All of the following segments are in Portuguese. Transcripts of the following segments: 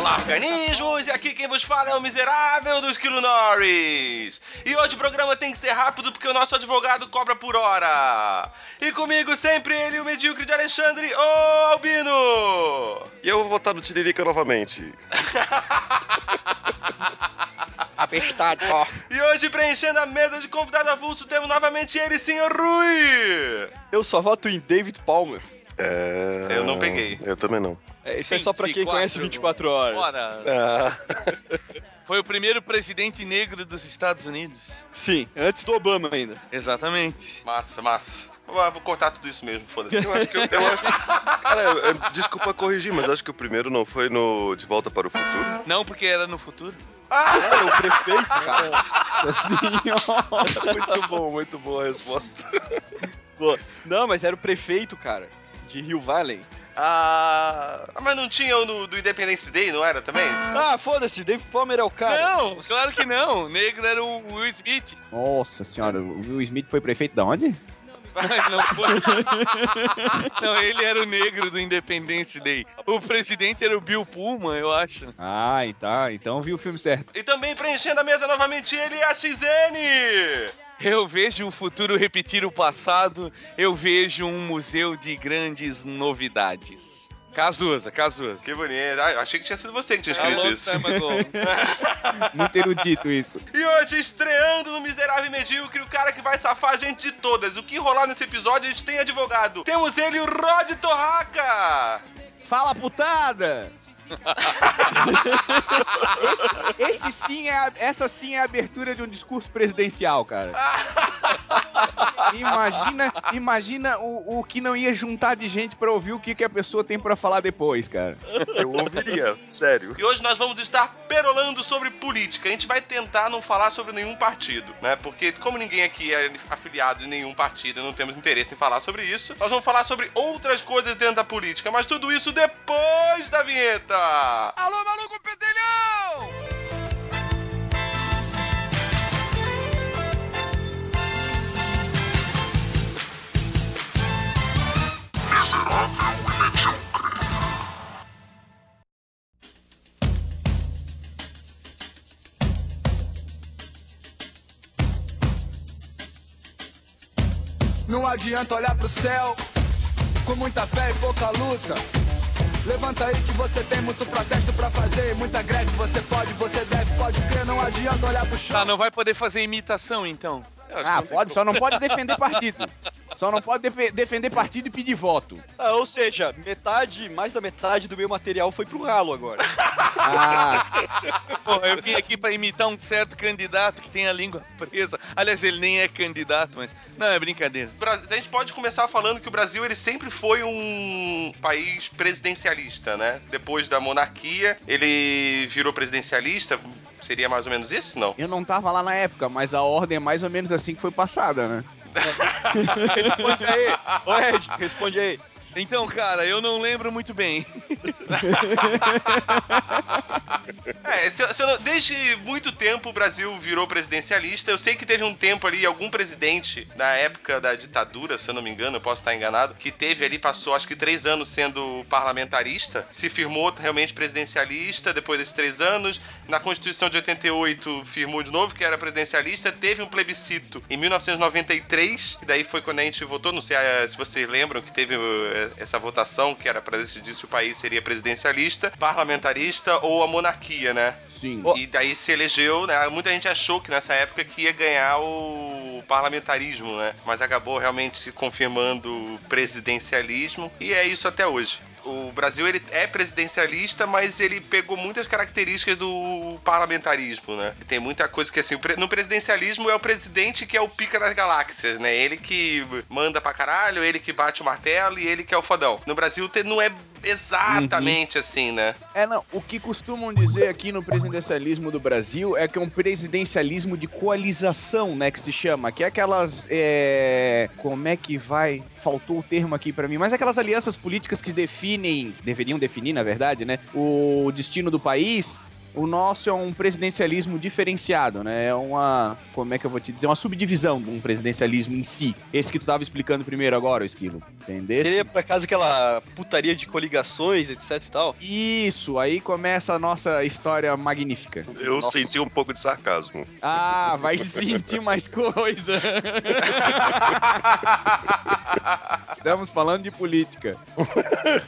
Olá, organismos! E aqui quem vos fala é o miserável do Esquilo Norris. E hoje o programa tem que ser rápido porque o nosso advogado cobra por hora. E comigo sempre ele, o medíocre de Alexandre, o Albino. E eu vou votar no Tiririca novamente. Apestado, ó. E hoje preenchendo a mesa de convidado avulso temos novamente ele, senhor Rui. Eu só voto em David Palmer. É... Eu não peguei. Eu também não. É, isso é só pra quem 24. conhece 24 horas. Bora. Ah, Foi o primeiro presidente negro dos Estados Unidos. Sim, antes do Obama ainda. Exatamente. Massa, massa. Vou cortar tudo isso mesmo, foda-se. eu acho que eu, eu acho. Cara, eu- eu- desculpa corrigir, mas acho que o primeiro não foi no De Volta para o Futuro. Não porque era no futuro. É, o prefeito, cara. Nossa senhora. Muito bom, muito boa a resposta. Não, mas era o prefeito, cara, de Rio Valley. Ah. Mas não tinha o no- do Independence Day, não era também? Ah, foda-se, David Palmer é o cara. Não, claro que não. O negro era o Will Smith. Nossa senhora, o Will Smith foi prefeito de onde? Não foi. não, ele era o negro do Independence Day. O presidente era o Bill Pullman, eu acho. Ah, tá. Então vi o filme certo. E também preenchendo a mesa novamente ele, a XN. Eu vejo o futuro repetir o passado, eu vejo um museu de grandes novidades. Cazuza, Cazuza. Que bonito. Ah, achei que tinha sido você que tinha escrito Alô, isso. ago. Muito erudito isso. E hoje, estreando no Miserável e Medíocre, o cara que vai safar a gente de todas. O que rolar nesse episódio, a gente tem advogado. Temos ele, o Rod Torraca. Fala putada! esse, esse sim é essa sim é a abertura de um discurso presidencial, cara. Imagina, imagina o, o que não ia juntar de gente pra ouvir o que, que a pessoa tem pra falar depois, cara. Eu ouviria, sério. E hoje nós vamos estar perolando sobre política. A gente vai tentar não falar sobre nenhum partido, né? Porque como ninguém aqui é afiliado de nenhum partido e não temos interesse em falar sobre isso, nós vamos falar sobre outras coisas dentro da política. Mas tudo isso depois da vinheta. Alô, maluco pedelhão! Não adianta olhar pro céu com muita fé e pouca luta. Levanta aí que você tem muito protesto pra fazer, muita greve. Você pode, você deve, pode crer. Não adianta olhar pro chão. Tá, não vai poder fazer imitação, então. Ah, pode, só não pode defender partido. Só não pode defe- defender partido e pedir voto. Ah, ou seja, metade, mais da metade do meu material foi pro ralo agora. Ah, Pô, eu vim aqui pra imitar um certo candidato que tem a língua presa. Aliás, ele nem é candidato, mas. Não, é brincadeira. A gente pode começar falando que o Brasil ele sempre foi um país presidencialista, né? Depois da monarquia, ele virou presidencialista. Seria mais ou menos isso, não? eu não tava lá na época, mas a ordem é mais ou menos assim que foi passada, né? Responde aí. Ô, Ed, responde aí. Então, cara, eu não lembro muito bem. É, se se desde muito tempo o Brasil virou presidencialista. Eu sei que teve um tempo ali, algum presidente, na época da ditadura, se eu não me engano, eu posso estar enganado, que teve ali, passou acho que três anos sendo parlamentarista, se firmou realmente presidencialista depois desses três anos. Na Constituição de 88 firmou de novo que era presidencialista. Teve um plebiscito em 1993, e daí foi quando a gente votou. Não sei eh, se vocês lembram que teve eh, essa votação que era para decidir se o país seria presidencialista, parlamentarista ou a monarquia, né? Sim. E daí se elegeu, né? Muita gente achou que nessa época que ia ganhar o parlamentarismo, né? Mas acabou realmente se confirmando o presidencialismo e é isso até hoje. O Brasil ele é presidencialista, mas ele pegou muitas características do parlamentarismo, né? Tem muita coisa que assim, no presidencialismo é o presidente que é o pica das galáxias, né? Ele que manda pra caralho, ele que bate o martelo e ele que é o fodão. No Brasil não é exatamente assim, né? É, não. O que costumam dizer aqui no presidencialismo do Brasil é que é um presidencialismo de coalização, né? Que se chama. Que é aquelas. É... Como é que vai? Faltou o termo aqui pra mim. Mas aquelas alianças políticas que definem. Deveriam definir, na verdade, né? O destino do país. O nosso é um presidencialismo diferenciado, né? É uma. Como é que eu vou te dizer? Uma subdivisão de um presidencialismo em si. Esse que tu tava explicando primeiro agora, Esquilo. Entendeu? Seria por acaso aquela putaria de coligações, etc e tal? Isso, aí começa a nossa história magnífica. Eu Nossa. senti um pouco de sarcasmo. Ah, vai sentir mais coisa. Estamos falando de política.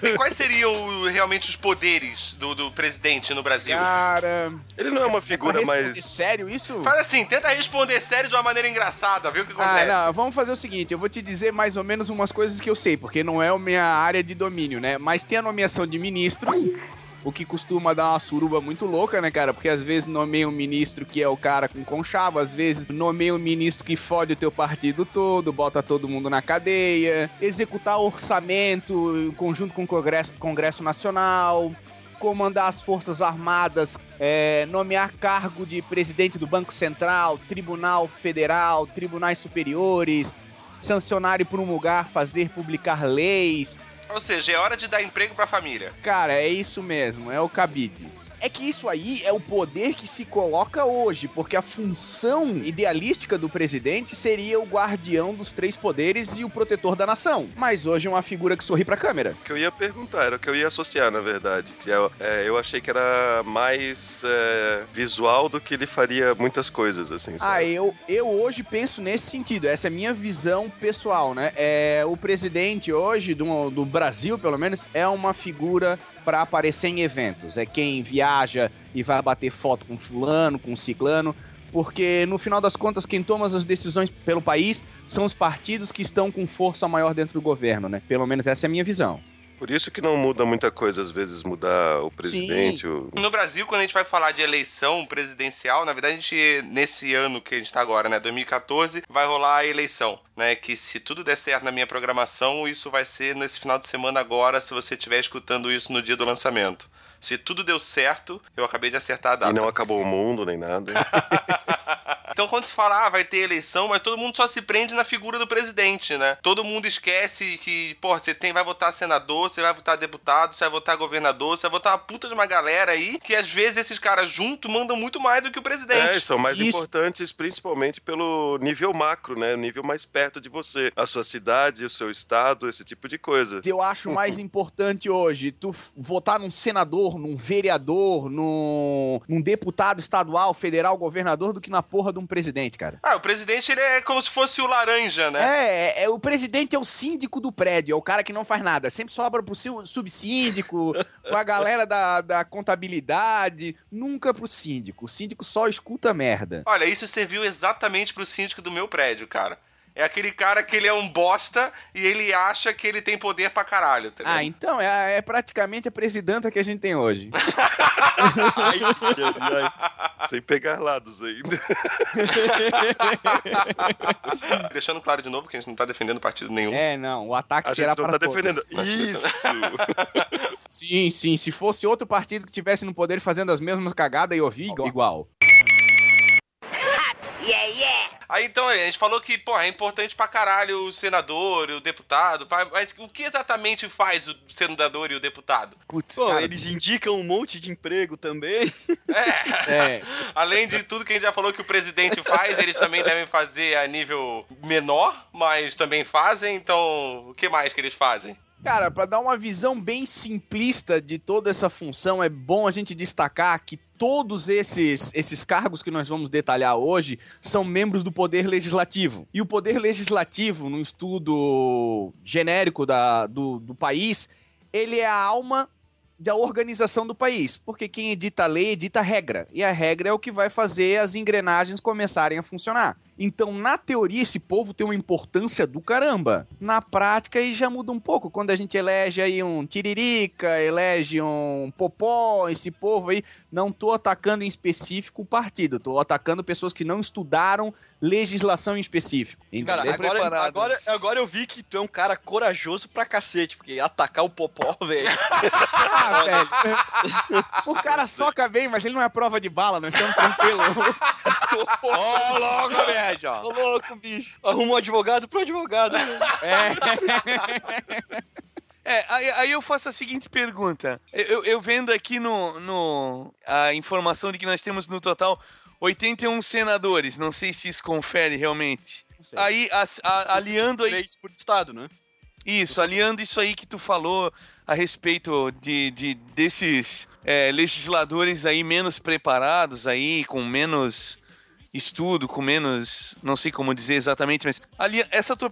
E quais seriam realmente os poderes do, do presidente no Brasil? Cara. Ele não é uma figura mais. Sério isso? Faz assim, tenta responder sério de uma maneira engraçada, vê o que Ah, acontece. não, vamos fazer o seguinte, eu vou te dizer mais ou menos umas coisas que eu sei, porque não é a minha área de domínio, né? Mas tem a nomeação de ministros, o que costuma dar uma suruba muito louca, né, cara? Porque às vezes nomeia um ministro que é o cara com conchavo, às vezes nomeia um ministro que fode o teu partido todo, bota todo mundo na cadeia, executar orçamento em conjunto com o Congresso, Congresso Nacional, comandar as Forças Armadas, é, nomear cargo de presidente do Banco Central, Tribunal Federal, Tribunais Superiores, sancionar e promulgar, fazer publicar leis. Ou seja, é hora de dar emprego pra família. Cara, é isso mesmo, é o cabide. É que isso aí é o poder que se coloca hoje, porque a função idealística do presidente seria o guardião dos três poderes e o protetor da nação. Mas hoje é uma figura que sorri pra câmera. O que eu ia perguntar, era o que eu ia associar, na verdade. Que é, é, eu achei que era mais é, visual do que ele faria muitas coisas, assim. Ah, sabe? eu, eu hoje penso nesse sentido. Essa é a minha visão pessoal, né? É, o presidente hoje, do, do Brasil, pelo menos, é uma figura para aparecer em eventos. É quem viaja e vai bater foto com fulano, com ciclano. Porque, no final das contas, quem toma as decisões pelo país são os partidos que estão com força maior dentro do governo, né? Pelo menos essa é a minha visão. Por isso que não muda muita coisa, às vezes, mudar o presidente. O... No Brasil, quando a gente vai falar de eleição presidencial, na verdade, a gente, nesse ano que a gente tá agora, né, 2014, vai rolar a eleição, né, que se tudo der certo na minha programação, isso vai ser nesse final de semana agora, se você estiver escutando isso no dia do lançamento. Se tudo deu certo, eu acabei de acertar a data. E não acabou o mundo, nem nada. Então, quando se fala, ah, vai ter eleição, mas todo mundo só se prende na figura do presidente, né? Todo mundo esquece que, pô, você tem, vai votar senador, você vai votar deputado, você vai votar governador, você vai votar uma puta de uma galera aí, que às vezes esses caras juntos mandam muito mais do que o presidente. É, são mais Isso. importantes principalmente pelo nível macro, né? O nível mais perto de você. A sua cidade, o seu estado, esse tipo de coisa. Eu acho mais importante hoje tu votar num senador, num vereador, num, num deputado estadual, federal, governador, do que na porra de um presidente, cara. Ah, o presidente ele é como se fosse o laranja, né? É, é, o presidente é o síndico do prédio, é o cara que não faz nada. Sempre sobra pro seu subsíndico, pra galera da, da contabilidade, nunca pro síndico. O síndico só escuta merda. Olha, isso serviu exatamente pro síndico do meu prédio, cara. É aquele cara que ele é um bosta e ele acha que ele tem poder pra caralho, tá ligado? Ah, então é, é praticamente a presidenta que a gente tem hoje. Ai, ai, ai. Sem pegar lados ainda. Deixando claro de novo que a gente não tá defendendo partido nenhum. É, não, o ataque A será gente não para tá todos. defendendo. Isso! Sim, sim. Se fosse outro partido que tivesse no poder fazendo as mesmas cagadas, eu ouvi igual. igual. Aí então, a gente falou que, pô, é importante pra caralho o senador, o deputado, mas o que exatamente faz o senador e o deputado? Putz, Pô, cara, eles indicam um monte de emprego também. É, É, além de tudo que a gente já falou que o presidente faz, eles também devem fazer a nível menor, mas também fazem, então o que mais que eles fazem? Cara, pra dar uma visão bem simplista de toda essa função, é bom a gente destacar que todos esses, esses cargos que nós vamos detalhar hoje são membros do Poder Legislativo. E o Poder Legislativo, num estudo genérico da, do, do país, ele é a alma da organização do país, porque quem edita a lei edita a regra, e a regra é o que vai fazer as engrenagens começarem a funcionar. Então, na teoria, esse povo tem uma importância do caramba. Na prática, aí já muda um pouco. Quando a gente elege aí um tiririca, elege um popó, esse povo aí, não tô atacando em específico o partido, tô atacando pessoas que não estudaram legislação em específico. Cara, agora, agora, agora eu vi que tu é um cara corajoso pra cacete, porque atacar o popó, velho. Ah, velho. o cara soca bem, mas ele não é prova de bala, nós estamos tranquilos. Ô, louco, velho! Ô, louco, bicho. Arruma um advogado pro advogado. É, aí, aí eu faço a seguinte pergunta. Eu, eu- eu vendo aqui no, no a informação de que nós temos no total 81 senadores, não sei se isso confere realmente. Aí, as- a- aliando aí Três por estado, né? Isso, aliando isso aí que tu falou a respeito de, de desses é, legisladores aí menos preparados aí, com menos estudo, com menos, não sei como dizer exatamente, mas ali, essa tua,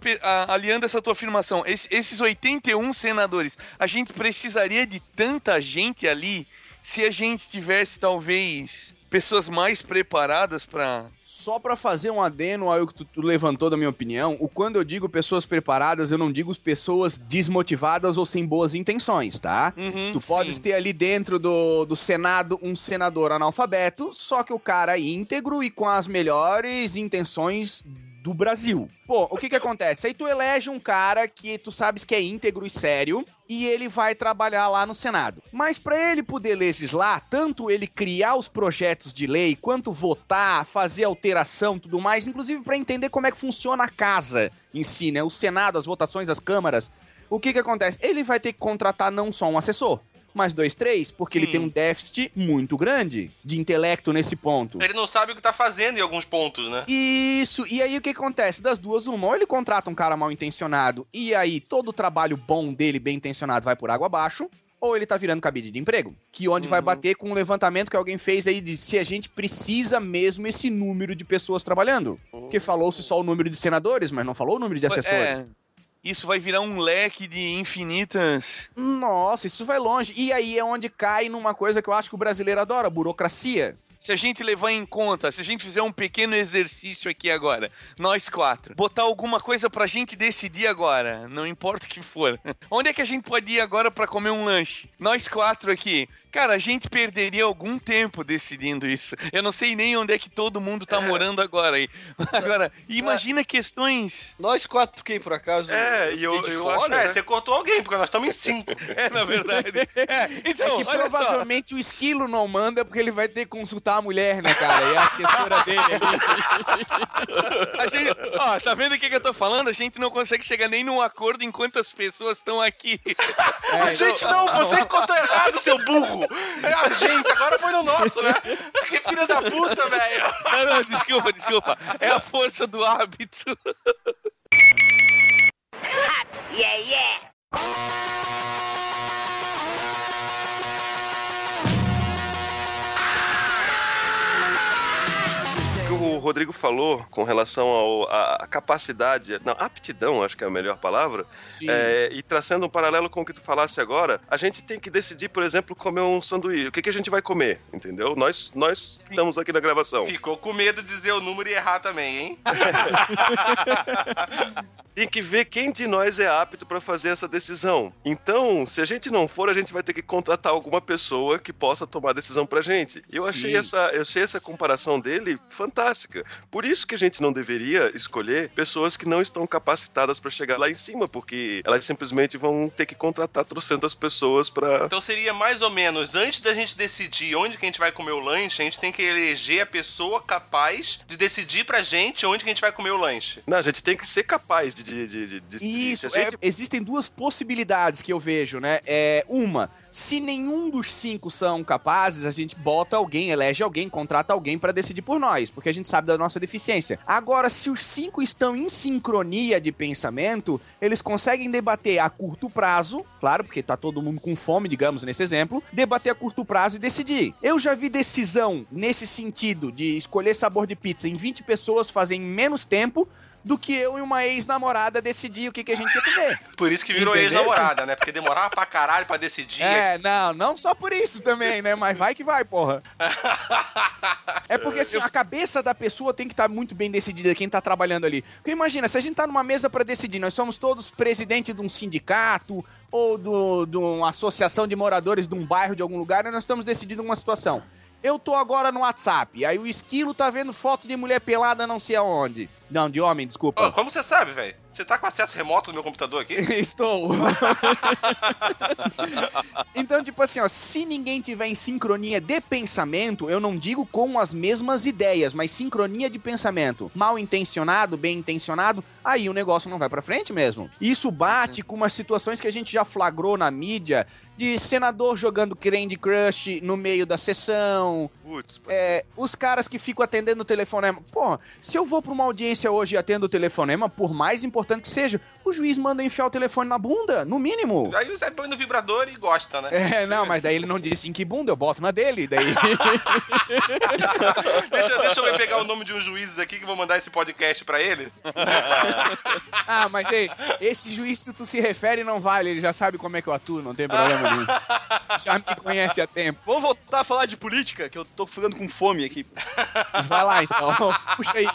aliando essa tua afirmação, esse- esses 81 senadores, a gente precisaria de tanta gente ali? Se a gente tivesse talvez pessoas mais preparadas para Só pra fazer um adeno ao que tu, tu levantou da minha opinião, o quando eu digo pessoas preparadas, eu não digo pessoas desmotivadas ou sem boas intenções, tá? tu podes sim. ter ali dentro do, do Senado um senador analfabeto, só que o cara é íntegro e com as melhores intenções do Brasil. Pô, o que que acontece? Aí tu elege um cara que tu sabes que é íntegro e sério e ele vai trabalhar lá no Senado. Mas pra ele poder legislar, tanto ele criar os projetos de lei, quanto votar, fazer alteração, tudo mais, inclusive pra entender como é que funciona a casa em si, né? O Senado, as votações, as câmaras. O que que acontece? Ele vai ter que contratar não só um assessor, mas dois, três, porque ele Sim. tem um déficit muito grande de intelecto nesse ponto. Ele não sabe o que tá fazendo em alguns pontos, né? Isso, e aí o que acontece? Das duas, uma, ou ele contrata um cara mal intencionado, e aí todo o trabalho bom dele, bem intencionado, vai por água abaixo, ou ele tá virando cabide de emprego. Que onde vai bater com um levantamento que alguém fez aí de se a gente precisa mesmo esse número de pessoas trabalhando. Porque falou-se só o número de senadores, mas não falou o número de assessores. É, isso vai virar um leque de infinitas Nossa, isso vai longe. E aí é onde cai numa coisa que eu acho que o brasileiro adora, burocracia. Se a gente levar em conta, se a gente fizer um pequeno exercício aqui agora, nós quatro, botar alguma coisa pra gente decidir agora, não importa o que for. Onde é que a gente pode ir agora pra comer um lanche? Nós quatro aqui. Cara, a gente perderia algum tempo decidindo isso. Eu não sei nem onde é que todo mundo tá morando agora aí. Agora, imagina questões. Nós quatro, quem por acaso? É, e eu- eu fora, acho- É, né? você cortou alguém, porque nós estamos em cinco. É, na verdade. É, então, é que olha só. provavelmente o esquilo não manda porque ele vai ter que consultar a mulher, né, cara? E a assessora dele ali. A gente, ó, tá vendo o que, que eu tô falando? A gente não consegue chegar nem num acordo enquanto as pessoas estão aqui. É, gente, não, você que contou errado, seu burro. É a gente, agora foi no nosso, né? Que filha da puta, velho. Não, não, desculpa, desculpa. É a força do hábito. O que o Rodrigo falou com relação ao- à à capacidade, não, aptidão, acho que é a melhor palavra, é, e traçando um paralelo com o que tu falasse agora, a gente tem que decidir, por exemplo, comer um sanduíche. O que, que a gente vai comer, entendeu? Nós, nós estamos aqui na gravação. Ficou com medo de dizer o número e errar também, hein? Tem que ver quem de nós é apto para fazer essa decisão. Então, se a gente não for, a gente vai ter que contratar alguma pessoa que possa tomar a decisão pra gente. Eu achei essa, eu achei essa comparação dele fantástica. Por isso que a gente não deveria escolher pessoas que não estão capacitadas para chegar lá em cima, porque elas simplesmente vão ter que contratar trocentas pessoas para Então seria mais ou menos, antes da gente decidir onde que a gente vai comer o lanche, a gente tem que eleger a pessoa capaz de decidir pra gente onde que a gente vai comer o lanche. Não, a gente tem que ser capaz de, de, de, de decidir. Isso, Se a gente- é, existem duas possibilidades que eu vejo, né? É, uma, se nenhum dos cinco são capazes, a gente bota alguém, elege alguém, contrata alguém pra decidir por nós, porque a gente sabe da nossa deficiência. Agora, se os cinco estão em sincronia de pensamento, eles conseguem debater a curto prazo, claro, porque tá todo mundo com fome, digamos, nesse exemplo, debater a curto prazo e decidir. Eu já vi decisão nesse sentido de escolher sabor de pizza em 20 pessoas fazer em menos tempo do que eu e uma ex-namorada decidir o que, que a gente ia comer. Por isso que virou ex-namorada, né? Porque demorava pra caralho pra decidir. É, não, não só por isso também, né? Mas vai que vai, porra. É porque assim, a cabeça da pessoa tem que estar muito bem decidida, quem tá trabalhando ali. Porque imagina, se a gente tá numa mesa pra decidir, nós somos todos presidente de um sindicato ou do- de uma associação de moradores de um bairro de algum lugar, e nós estamos decidindo uma situação. Eu tô agora no WhatsApp, aí o esquilo tá vendo foto de mulher pelada não sei aonde. Não, de homem, desculpa. Ô, como você sabe, velho? Você tá com acesso remoto no meu computador aqui? Estou. então, tipo assim, ó, se ninguém tiver em sincronia de pensamento, eu não digo com as mesmas ideias, mas sincronia de pensamento, mal intencionado, bem intencionado, aí o negócio não vai pra frente mesmo. Isso bate com umas situações que a gente já flagrou na mídia de senador jogando Candy Crush no meio da sessão, Putz, é, os caras que ficam atendendo o telefonema. Pô, se eu vou pra uma audiência hoje e atendo o telefonema, por mais importante que seja, o juiz manda enfiar o telefone na bunda, no mínimo. Aí o Zé põe no vibrador e gosta, né? É, não, mas daí ele não disse em que bunda, eu boto na dele, daí... deixa, deixa eu ver pegar o nome de uns juízes aqui que eu vou mandar esse podcast pra ele. ah, mas ei, esse juiz que tu se refere não vale, ele já sabe como é que eu atuo, não tem problema nenhum. Já me conhece há tempo. Vamos voltar a falar de política, que eu tô ficando com fome aqui. Vai lá então, puxa aí.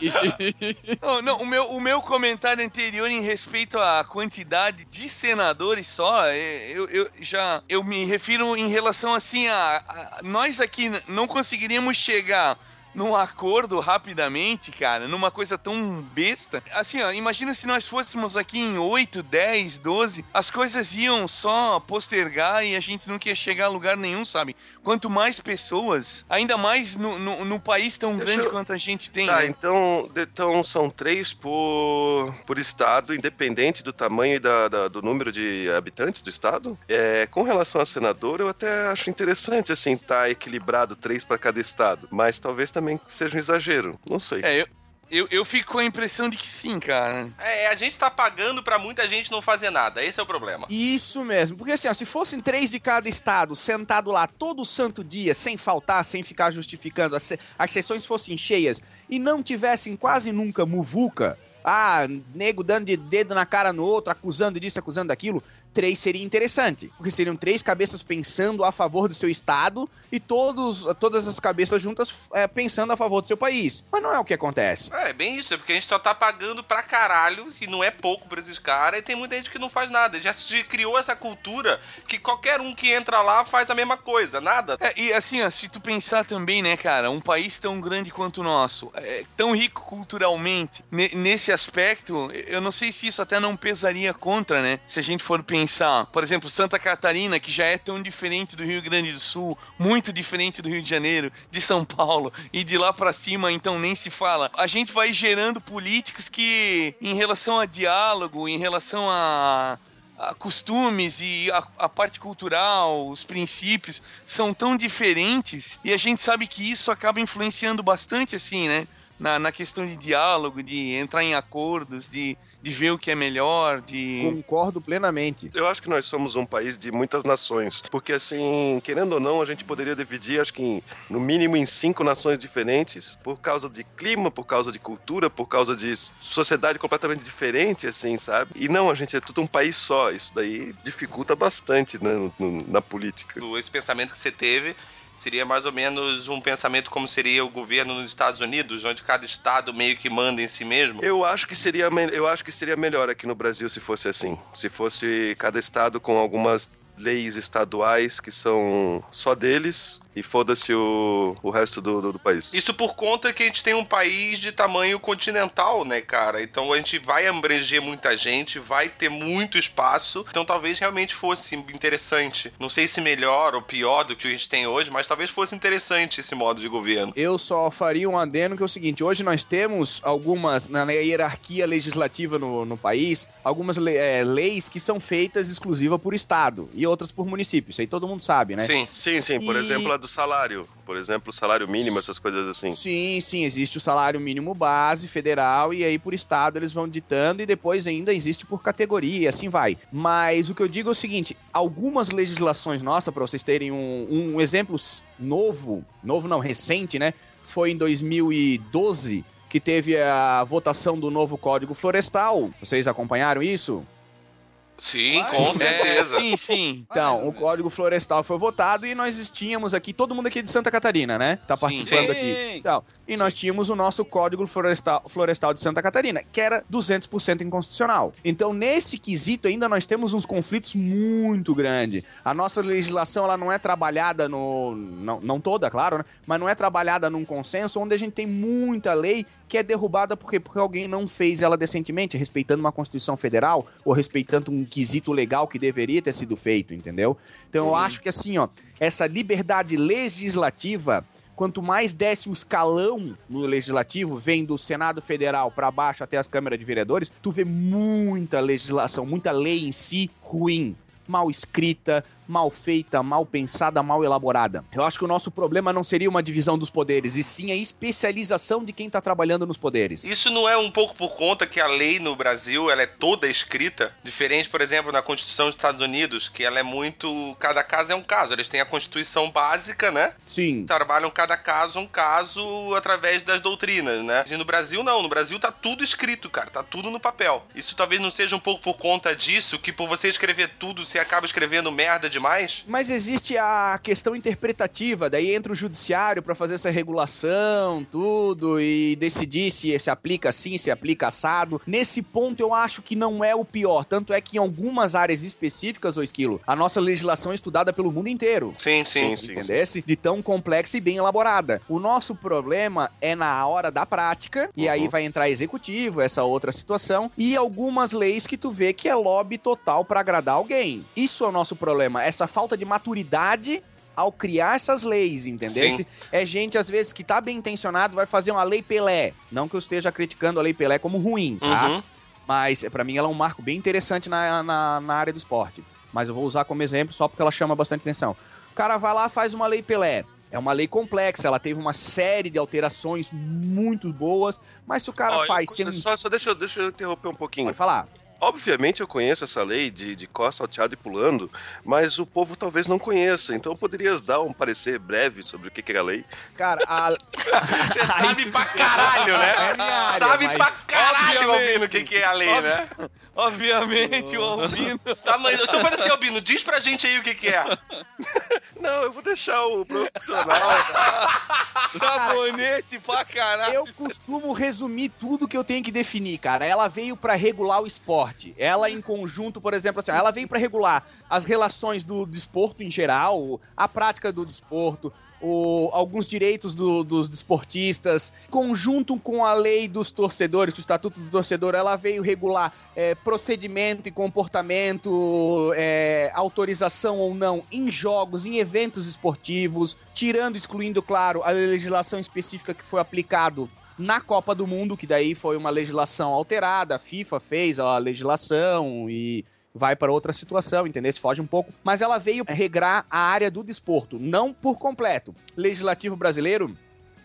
Não, não, o, meu, o meu comentário anterior em respeito à quantidade de senadores só, é, eu, eu já eu me refiro em relação assim a, a- nós aqui não conseguiríamos chegar num acordo rapidamente, cara, numa coisa tão besta. Assim, ó, imagina se nós fôssemos aqui em 8, 10, 12, as coisas iam só postergar e a gente não ia chegar a lugar nenhum, sabe? Quanto mais pessoas, ainda mais no, no, no país tão Deixa grande eu- quanto a gente tem. Tá, né? então, então são três por, por estado, independente do tamanho e da, da- do número de habitantes do estado. É, com relação a senador, eu até acho interessante, assim, tá equilibrado três para cada estado. Mas talvez também seja um exagero. Não sei. É, eu, eu, eu fico com a impressão de que sim, cara. É, a gente tá pagando pra muita gente não fazer nada. Esse é o problema. Isso mesmo, porque assim, ó, se fossem três de cada estado sentado lá todo santo dia, sem faltar, sem ficar justificando, as, as sessões fossem cheias e não tivessem quase nunca muvuca, ah, nego dando de dedo na cara no outro, acusando disso, acusando daquilo, três seria interessante, porque seriam três cabeças pensando a favor do seu estado e todos, todas as cabeças juntas é, pensando a favor do seu país. Mas não é o que acontece. É, bem isso, é porque a gente só tá pagando pra caralho, que não é pouco pra esses caras, e tem muita gente que não faz nada. Já se criou essa cultura que qualquer um que entra lá faz a mesma coisa, nada. É, e assim, ó, se tu pensar também, né, cara, um país tão grande quanto o nosso, é, tão rico culturalmente, ne- nesse aspecto, eu não sei se isso até não pesaria contra, né? Se a gente for pensar, por exemplo, Santa Catarina, que já é tão diferente do Rio Grande do Sul, muito diferente do Rio de Janeiro, de São Paulo, e de lá pra cima, então nem se fala. A gente vai gerando políticos que, em relação a diálogo, em relação a a costumes e a, a parte cultural, os princípios são tão diferentes e a gente sabe que isso acaba influenciando bastante, assim, né? Na, na questão de diálogo, de entrar em acordos, de, de ver o que é melhor, de. Concordo plenamente. Eu acho que nós somos um país de muitas nações, porque assim, querendo ou não, a gente poderia dividir, acho que em, no mínimo em cinco nações diferentes, por causa de clima, por causa de cultura, por causa de sociedade completamente diferente, assim, sabe? E não, a gente é tudo um país só. Isso daí dificulta bastante né, no- no- na política. Esse pensamento que você teve seria mais ou menos um pensamento como seria o governo nos Estados Unidos, onde cada estado meio que manda em si mesmo. Eu acho que seria eu acho que seria melhor aqui no Brasil se fosse assim. Se fosse cada estado com algumas leis estaduais que são só deles e foda-se o, o resto do, do, do país. Isso por conta que a gente tem um país de tamanho continental, né, cara? Então a gente vai abranger muita gente, vai ter muito espaço. Então talvez realmente fosse interessante. Não sei se melhor ou pior do que a gente tem hoje, mas talvez fosse interessante esse modo de governo. Eu só faria um adendo que é o seguinte: hoje nós temos algumas, na hierarquia legislativa no, no país, algumas le- é, leis que são feitas exclusiva por Estado e outras por município. Isso aí todo mundo sabe, né? Sim. Sim, sim, por E- exemplo, a do salário. Por exemplo, o salário mínimo, essas coisas assim. Sim, sim, existe o salário mínimo base federal e aí por estado eles vão ditando e depois ainda existe por categoria e assim vai. Mas o que eu digo é o seguinte, algumas legislações nossas, para vocês terem um, um exemplo novo, novo não, recente, né? Foi em 2012 que que teve a votação do novo Código Florestal. Vocês acompanharam isso? Sim, com É, certeza. sim, sim. Então, o Código Florestal foi votado e nós tínhamos aqui, todo mundo aqui de Santa Catarina, né? Tá Sim. participando Sim. aqui. Então, e nós tínhamos o nosso Código Florestal, Florestal de Santa Catarina, que era 200% inconstitucional. Então, nesse quesito ainda nós temos uns conflitos muito grandes. A nossa legislação, ela não é trabalhada no... Não, não toda, claro, né? Mas não é trabalhada num consenso onde a gente tem muita lei que é derrubada por quê? Porque alguém não fez ela decentemente, respeitando uma Constituição Federal ou respeitando um quesito legal que deveria ter sido feito, entendeu? Então eu acho que assim, ó, essa liberdade legislativa, quanto mais desce o escalão no legislativo, vem do Senado Federal pra baixo até as câmaras de vereadores, tu vê muita legislação, muita lei em si ruim. Mal escrita, mal feita, mal pensada, mal elaborada. Eu acho que o nosso problema não seria uma divisão dos poderes, e sim a especialização de quem tá trabalhando nos poderes. Isso não é um pouco por conta que a lei no Brasil ela é toda escrita? Diferente, por exemplo, na Constituição dos Estados Unidos, que ela é muito. Cada caso é um caso. Eles têm a Constituição básica, né? Sim. Trabalham cada caso um caso através das doutrinas, né? E no Brasil, não. No Brasil tá tudo escrito, cara. Tá tudo no papel. Isso talvez não seja um pouco por conta disso, que por você escrever tudo, você acaba escrevendo merda demais. Mas existe a questão interpretativa, daí entra o judiciário pra fazer essa regulação, tudo, e decidir se se aplica assim, se aplica assado. Nesse ponto eu acho que não é o pior, tanto é que em algumas áreas específicas, ô Esquilo, a nossa legislação é estudada pelo mundo inteiro. Sim, sim. Sim, sim. Entendesse? De tão complexa e bem elaborada. O nosso problema é na hora da prática, e aí vai entrar executivo, essa outra situação, e algumas leis que tu vê que é lobby total pra agradar alguém. Isso é o nosso problema, essa falta de maturidade ao criar essas leis, entendeu? Sim. É gente, às vezes, que tá bem intencionado, vai fazer uma lei Pelé. Não que eu esteja criticando a lei Pelé como ruim, tá? Uhum. Mas, pra mim, ela é um marco bem interessante na, na, na área do esporte. Mas eu vou usar como exemplo só porque ela chama bastante atenção. O cara vai lá faz uma lei Pelé. É uma lei complexa, ela teve uma série de alterações muito boas, mas se o cara faz só, só deixa, eu- deixa eu interromper um pouquinho. Pode falar. Obviamente eu conheço essa lei de, de costa salteado e pulando, mas o povo talvez não conheça. Então poderias dar um parecer breve sobre o que que é a lei? Cara, a... Você sabe pra caralho, né? É área, sabe pra caralho, Obviamente. Albino, o que, que é a lei, né? Obviamente, o Albino. Tá, mas então faz assim, Albino, diz pra gente aí o que, que é. Não, eu vou deixar o profissional. Sabonete pra caralho. Eu costumo resumir tudo que eu tenho que definir, cara. Ela veio pra regular o esporte. Ela em conjunto, por exemplo, assim, ela veio pra regular as relações do desporto em geral, a prática do desporto, o- alguns direitos do- dos desportistas, conjunto com a lei dos torcedores, o estatuto do torcedor, ela veio regular é, procedimento e comportamento, é, autorização ou não em jogos, em eventos esportivos, tirando, excluindo, claro, a legislação específica que foi aplicado na Copa do Mundo, que daí foi uma legislação alterada, a FIFA fez a legislação e vai para outra situação, entendeu? Se foge um pouco, mas ela veio regrar a área do desporto, não por completo. Legislativo brasileiro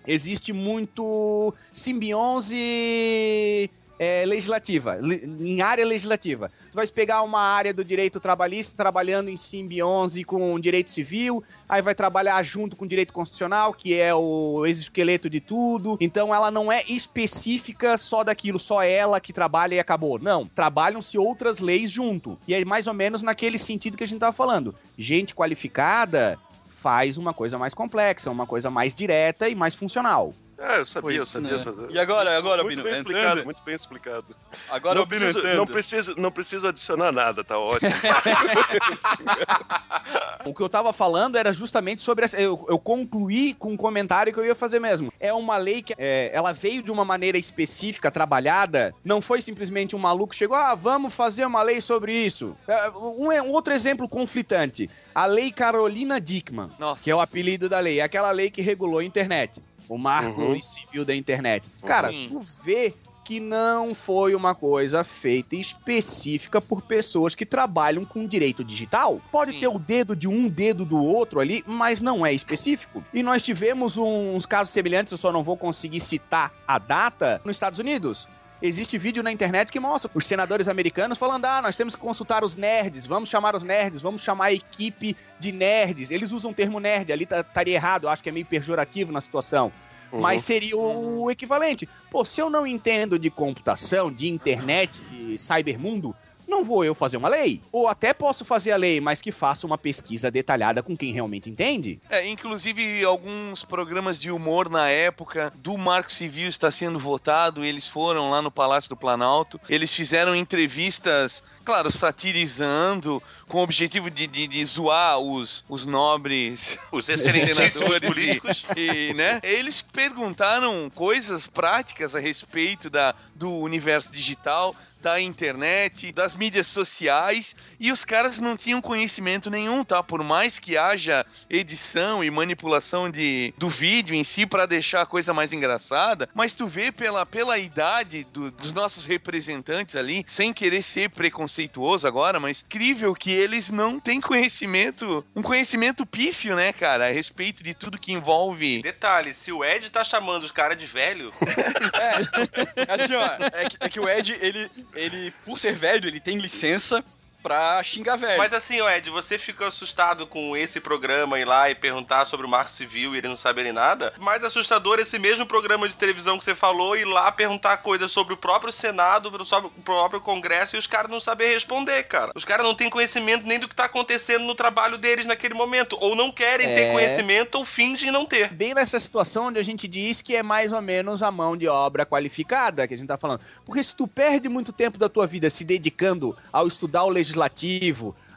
existe muito simbiose é, legislativa, le- em área legislativa. Tu vai pegar uma área do direito trabalhista trabalhando em simbiose com direito civil, aí vai trabalhar junto com direito constitucional, que é o exoesqueleto de tudo. Então ela não é específica só daquilo, só ela que trabalha e acabou. Não, trabalham-se outras leis junto. E é mais ou menos naquele sentido que a gente tava falando. Gente qualificada faz uma coisa mais complexa, uma coisa mais direta e mais funcional. Ah, eu sabia, eu sabia, né? eu sabia. E agora, agora, muito Bino, bem entrando? explicado, muito bem explicado. Agora não, o Bino preciso, não, preciso, não preciso adicionar nada, tá ótimo. O que eu tava falando era justamente sobre essa. Eu, eu concluí com um comentário que eu ia fazer mesmo. É uma lei que é, ela veio de uma maneira específica, trabalhada. Não foi simplesmente um maluco que chegou, ah, vamos fazer uma lei sobre isso. É, Um, um outro exemplo conflitante. A lei Carolina Dickman, Nossa. que é o apelido da lei. É aquela lei que regulou a internet. O marco Uhum. civil da internet. Cara, Uhum. tu vê que não foi uma coisa feita específica por pessoas que trabalham com direito digital. Pode Sim. ter o dedo de um, dedo do outro ali, mas não é específico. E nós tivemos uns casos semelhantes, eu só não vou conseguir citar a data, nos Estados Unidos. Existe vídeo na internet que mostra os senadores americanos falando: ah, nós temos que consultar os nerds, vamos chamar os nerds, vamos chamar a equipe de nerds. Eles usam o termo nerd, ali tá- estaria errado, acho que é meio pejorativo na situação. mas seria o equivalente. Pô, se eu não entendo de computação, de internet, de cybermundo, não vou eu fazer uma lei. Ou até posso fazer a lei, mas que faça uma pesquisa detalhada com quem realmente entende. É, inclusive alguns programas de humor na época do Marco Civil está sendo votado, eles foram lá no Palácio do Planalto, eles fizeram entrevistas, claro, satirizando, com o objetivo de, de, de zoar os, os nobres Os excelentíssimos senadores políticos. e, né? Eles perguntaram coisas práticas a respeito da, do universo digital, da internet, das mídias sociais, e os caras não tinham conhecimento nenhum, tá? Por mais que haja edição e manipulação de, do vídeo em si para deixar a coisa mais engraçada, mas tu vê pela, pela idade do- dos nossos representantes ali, sem querer ser preconceituoso agora, mas incrível que eles não têm conhecimento, um conhecimento pífio, né, cara, a respeito de tudo que envolve. Detalhe, se o Ed tá chamando os caras de velho, Assim, ó, é que, é que o Ed, ele, ele, por ser velho, ele tem licença pra xingar velho. Mas assim, Ed, você fica assustado com esse programa ir lá e perguntar sobre o Marco Civil e eles não saberem nada? Mais assustador esse mesmo programa de televisão que você falou ir lá perguntar coisas sobre o próprio Senado, sobre o próprio Congresso e os caras não saber responder, cara. Os caras não têm conhecimento nem do que tá acontecendo no trabalho deles naquele momento. Ou não querem ter É. conhecimento ou fingem não ter. Bem nessa situação onde a gente diz que é mais ou menos a mão de obra qualificada que a gente tá falando. Porque se tu perde muito tempo da tua vida se dedicando ao estudar o legislativo,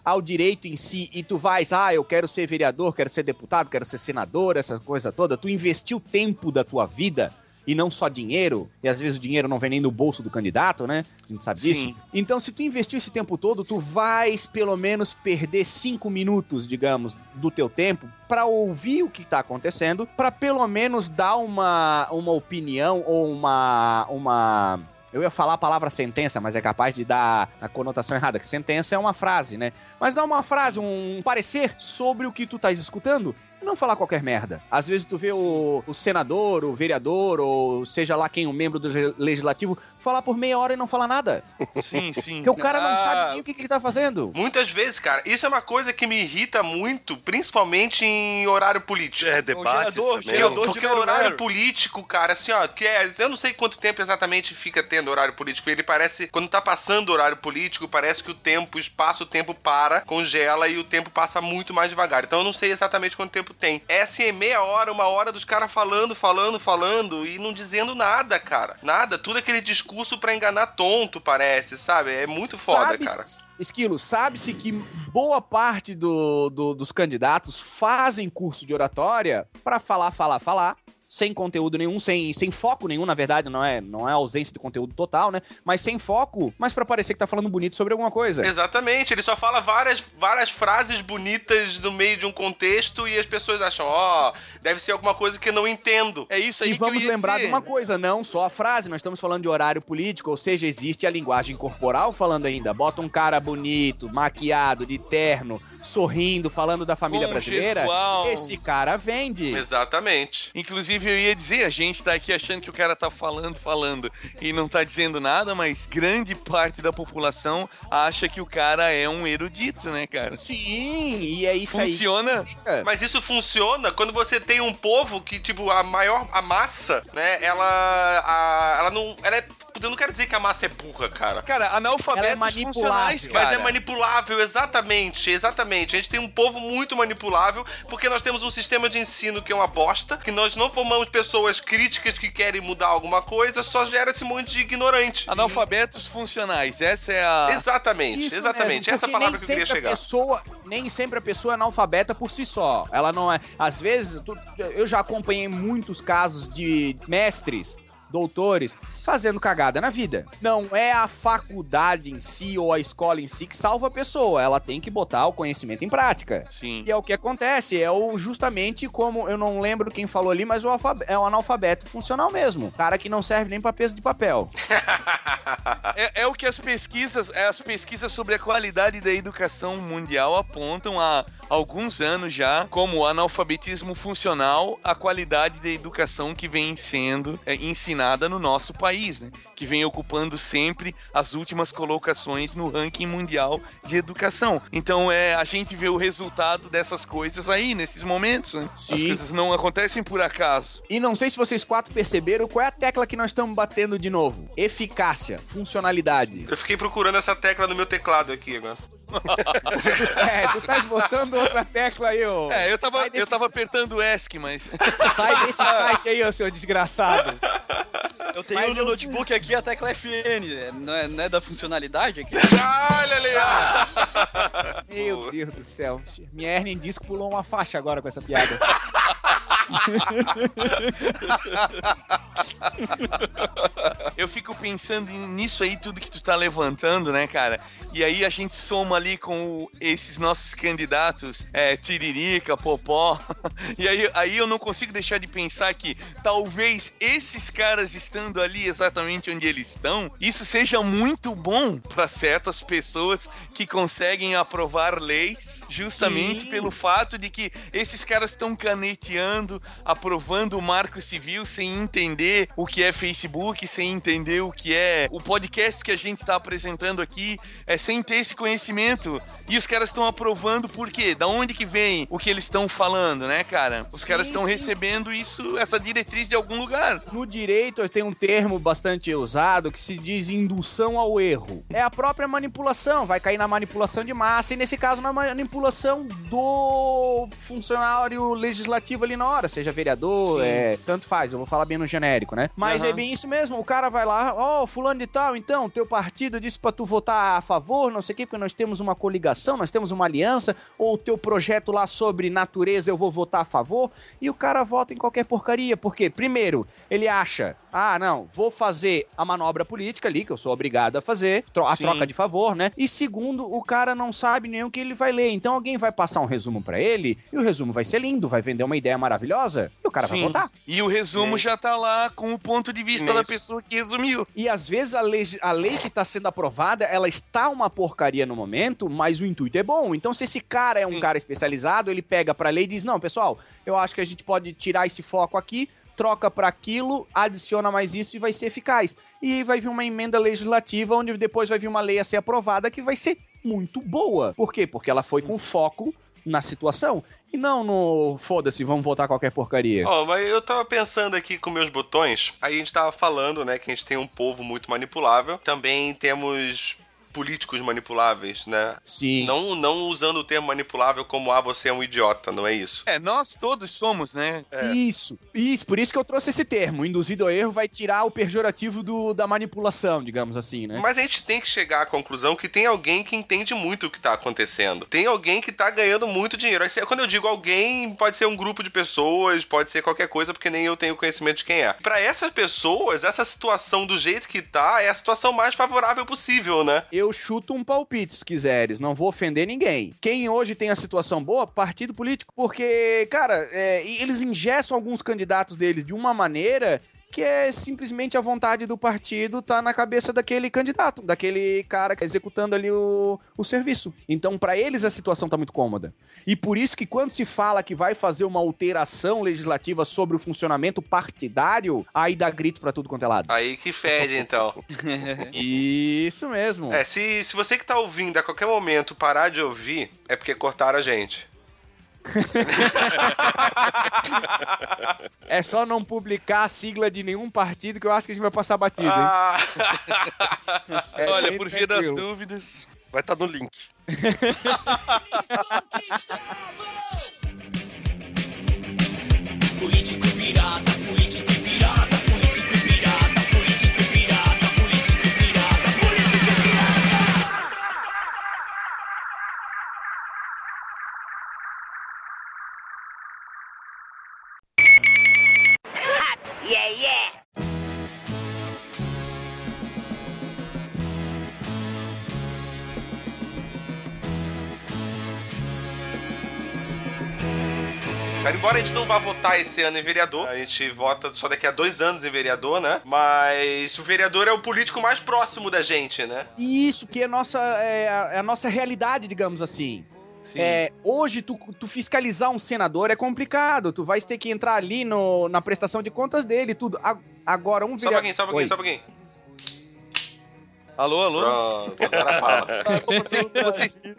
ao direito em si, e tu vais, ah, eu quero ser vereador, quero ser deputado, quero ser senador, essa coisa toda, tu investiu tempo da tua vida e não só dinheiro, e às vezes o dinheiro não vem nem no bolso do candidato, né? A gente sabe disso. Sim. Então, se tu investiu esse tempo todo, tu vais pelo menos perder cinco minutos, digamos, do teu tempo pra ouvir o que tá acontecendo, pra pelo menos dar uma, uma opinião ou uma uma eu ia falar a palavra sentença, mas é capaz de dar a conotação errada, que sentença é uma frase, né? Mas dar uma frase, um parecer sobre o que tu estás escutando não falar qualquer merda. Às vezes tu vê o, o senador, o vereador, ou seja lá quem, o membro do le- legislativo, falar por meia hora e não falar nada. Sim, sim. Porque o cara não Ah. sabe nem o que, que ele tá fazendo. Muitas vezes, cara, isso é uma coisa que me irrita muito, principalmente em horário político. É, debates gerador, também. gerador. Porque, o horário político, cara, assim, ó, que é, eu não sei quanto tempo exatamente fica tendo horário político. Ele parece, quando tá passando o horário político, parece que o tempo, o espaço, o tempo para, congela e o tempo passa muito mais devagar. Então eu não sei exatamente quanto tempo tem. É assim, é meia hora, uma hora dos caras falando, falando, falando e não dizendo nada, cara. Nada. Tudo aquele discurso pra enganar tonto, parece, sabe? É muito foda, cara. Esquilo, sabe-se que boa parte do- do- dos candidatos fazem curso de oratória pra falar, falar, falar, sem conteúdo nenhum, sem, sem foco nenhum, na verdade, não é, não é ausência de conteúdo total, né? Mas sem foco, mas pra parecer que tá falando bonito sobre alguma coisa. Exatamente, ele só fala várias, várias frases bonitas no meio de um contexto e as pessoas acham, ó, deve ser alguma coisa que eu não entendo. É isso aí E que eu vamos ia lembrar dizer. de uma coisa, não só a frase, nós estamos falando de horário político, ou seja, existe a linguagem corporal falando ainda. Bota um cara bonito, maquiado, de terno, sorrindo, falando da família brasileira. Congestual. Esse cara vende. Exatamente. Inclusive, eu ia dizer, a gente tá aqui achando que o cara tá falando, falando e não tá dizendo nada, mas grande parte da população acha que o cara é um erudito, né, cara? Sim, e é isso Funciona. aí. Mas isso funciona quando você tem um povo que, tipo, a maior, a massa, né, ela, a- ela não, ela é, eu não quero dizer que a massa é burra, cara. Cara, analfabetos Ela é funcionais, Mas cara. é manipulável, exatamente, exatamente. A gente tem um povo muito manipulável, porque nós temos um sistema de ensino que é uma bosta, que nós não formamos pessoas críticas que querem mudar alguma coisa, só gera esse monte de ignorante. Analfabetos funcionais, essa é a... Exatamente, Isso exatamente. mesmo, Essa porque palavra nem que eu queria sempre a chegar. Pessoa, nem sempre a pessoa é analfabeta por si só. Ela não é. Às vezes, tu- eu já acompanhei muitos casos de mestres, doutores, fazendo cagada na vida. Não é a faculdade em si ou a escola em si que salva a pessoa. Ela tem que botar o conhecimento em prática. Sim. E é o que acontece, é o justamente como eu não lembro quem falou ali, mas o é um analfabeto funcional mesmo. Cara que não serve nem pra peso de papel. É, é o que as pesquisas, as pesquisas sobre a qualidade da educação mundial apontam há alguns anos já como analfabetismo funcional a qualidade da educação que vem sendo é, ensinada no nosso país, né? Que vem ocupando sempre as últimas colocações no ranking mundial de educação. Então é a gente vê o resultado dessas coisas aí nesses momentos, né? Sim. As coisas não acontecem por acaso. E não sei se vocês quatro perceberam qual é a tecla que nós estamos batendo de novo. Eficácia, funcionalidade. Eu fiquei procurando essa tecla no meu teclado aqui agora. é, tu tá botando outra tecla aí, ô. É, eu tava, desse- eu tava apertando o ESC, mas. Sai desse site aí, ô seu desgraçado. Eu tenho Mas no eu notebook aqui a tecla FN, não é, não é da funcionalidade aqui? Olha ali. Meu Deus do céu. Minha hernia em disco pulou uma faixa agora com essa piada. Eu fico pensando nisso aí, tudo que tu tá levantando, né, cara? E aí a gente soma ali com esses nossos candidatos, é, Tiririca, Popó. E aí, aí eu não consigo deixar de pensar que talvez esses caras estando ali exatamente onde eles estão, isso seja muito bom para certas pessoas que conseguem aprovar leis justamente Sim. pelo fato de que esses caras estão caneteando, aprovando o marco civil sem entender o que é Facebook, sem entender o que é o podcast que a gente está apresentando aqui, é sem ter esse conhecimento. E os caras estão aprovando por quê? Da onde que vem o que eles estão falando, né, cara? Os Sim, caras estão recebendo isso, essa diretriz de algum lugar. No direito tem um termo bastante usado que se diz indução ao erro. É a própria manipulação, vai cair na manipulação de massa e nesse caso na manipulação do funcionário legislativo ali na hora, seja vereador, Sim. é, tanto faz, eu vou falar bem no genérico, né? Mas Aham. é bem isso mesmo, o cara vai lá, ó, fulano de tal, então, teu partido disse pra tu votar a favor, não sei o quê, porque nós temos uma coligação, nós temos uma aliança, ou o teu projeto lá sobre natureza eu vou votar a favor, e o cara vota em qualquer porcaria, porque, primeiro, ele acha, ah, não, vou fazer a manobra política ali, que eu sou obrigado a fazer, tro- a Sim. troca de favor, né? E segundo, o cara não sabe nem o que ele vai ler, então alguém vai passar um resumo pra ele, e o resumo vai ser lindo, vai vender uma ideia maravilhosa, e o cara vai Sim. votar. E o resumo já tá lá com o ponto de vista da pessoa que resumiu. E às vezes a lei, a lei que está sendo aprovada, ela está uma porcaria no momento, mas o intuito é bom. Então, se esse cara é um Sim. cara especializado, ele pega pra lei e diz: Não, pessoal, eu acho que a gente pode tirar esse foco aqui, troca pra aquilo, adiciona mais isso e vai ser eficaz. E aí vai vir uma emenda legislativa, onde depois vai vir uma lei a ser aprovada que vai ser muito boa. Por quê? Porque ela foi com foco na situação. E não no foda-se, vamos votar qualquer porcaria. Ó, mas eu tava pensando aqui com meus botões, aí a gente tava falando, né, que a gente tem um povo muito manipulável, também temos políticos manipuláveis, né? Sim. Não, não usando o termo manipulável como, ah, você é um idiota, não é isso? É, nós todos somos, né? Isso, isso, por isso que eu trouxe esse termo. Induzido ao erro vai tirar o pejorativo do, da manipulação, digamos assim, né? Mas a gente tem que chegar à conclusão que tem alguém que entende muito o que tá acontecendo. Tem alguém que tá ganhando muito dinheiro. Aí, Quando eu digo alguém, pode ser um grupo de pessoas, pode ser qualquer coisa, porque nem eu tenho conhecimento de quem é. Pra essas pessoas, essa situação do jeito que tá é a situação mais favorável possível, né? Eu chuto um palpite, se quiseres, não vou ofender ninguém. Quem hoje tem a situação boa? Partido político. Porque, cara, é, eles ingessam alguns candidatos deles de uma maneira que é simplesmente a vontade do partido tá na cabeça daquele candidato, daquele cara que tá executando ali o, o serviço. Então, pra eles, a situação tá muito cômoda. E por isso que quando se fala que vai fazer uma alteração legislativa sobre o funcionamento partidário, aí dá grito pra tudo quanto é lado. Aí que fede, então. Isso mesmo. É, se, se você que tá ouvindo a qualquer momento parar de ouvir, é porque cortaram a gente. É só não publicar a sigla de nenhum partido que eu acho que a gente vai passar batido, hein? Ah, É Olha, por via das dúvidas. Vai estar no link. Político pirata, político Cara, embora a gente não vá votar esse ano em vereador, a gente vota só daqui a dois anos em vereador, né? Mas o vereador é o político mais próximo da gente, né? Isso que é, nossa, é, a, é a nossa realidade, digamos assim. É, hoje, tu, tu fiscalizar um senador é complicado. Tu vais ter que entrar ali no, na prestação de contas dele e tudo. A- Agora, um Só um vereador... pouquinho, só um pouquinho, só um pouquinho. Alô, alô? Pronto, agora fala.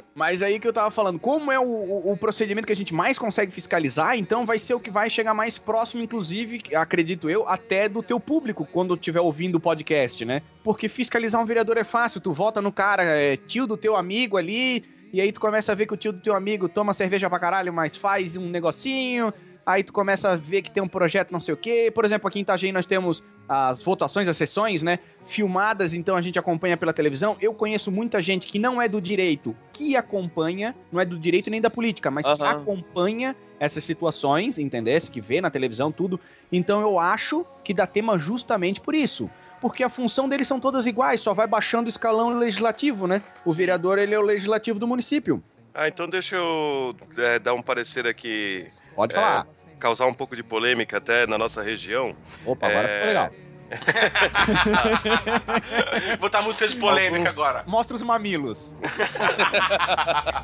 Mas aí que eu tava falando, como é o, o- o procedimento que a gente mais consegue fiscalizar, então vai ser o que vai chegar mais próximo, inclusive, acredito eu, até do teu público, quando estiver ouvindo o podcast, né? Porque fiscalizar um vereador é fácil, tu vota no cara, é tio do teu amigo ali, e aí tu começa a ver que o tio do teu amigo toma cerveja pra caralho, mas faz um negocinho. Aí tu começa a ver que tem um projeto não sei o quê. Por exemplo, aqui em Itajaí nós temos as votações, as sessões, né? Filmadas, então a gente acompanha pela televisão. Eu conheço muita gente que não é do direito, que acompanha, não é do direito nem da política, mas que Aham. acompanha essas situações, entendesse? Que vê na televisão tudo. Então eu acho que dá tema justamente por isso. Porque a função deles são todas iguais, só vai baixando o escalão legislativo, né? O vereador, ele é o legislativo do município. Ah, então deixa eu é, dar um parecer aqui. Pode é, falar. causar um pouco de polêmica até na nossa região. Opa, agora é, ficou legal. Botar música de polêmica Alguns- agora. Mostra os mamilos.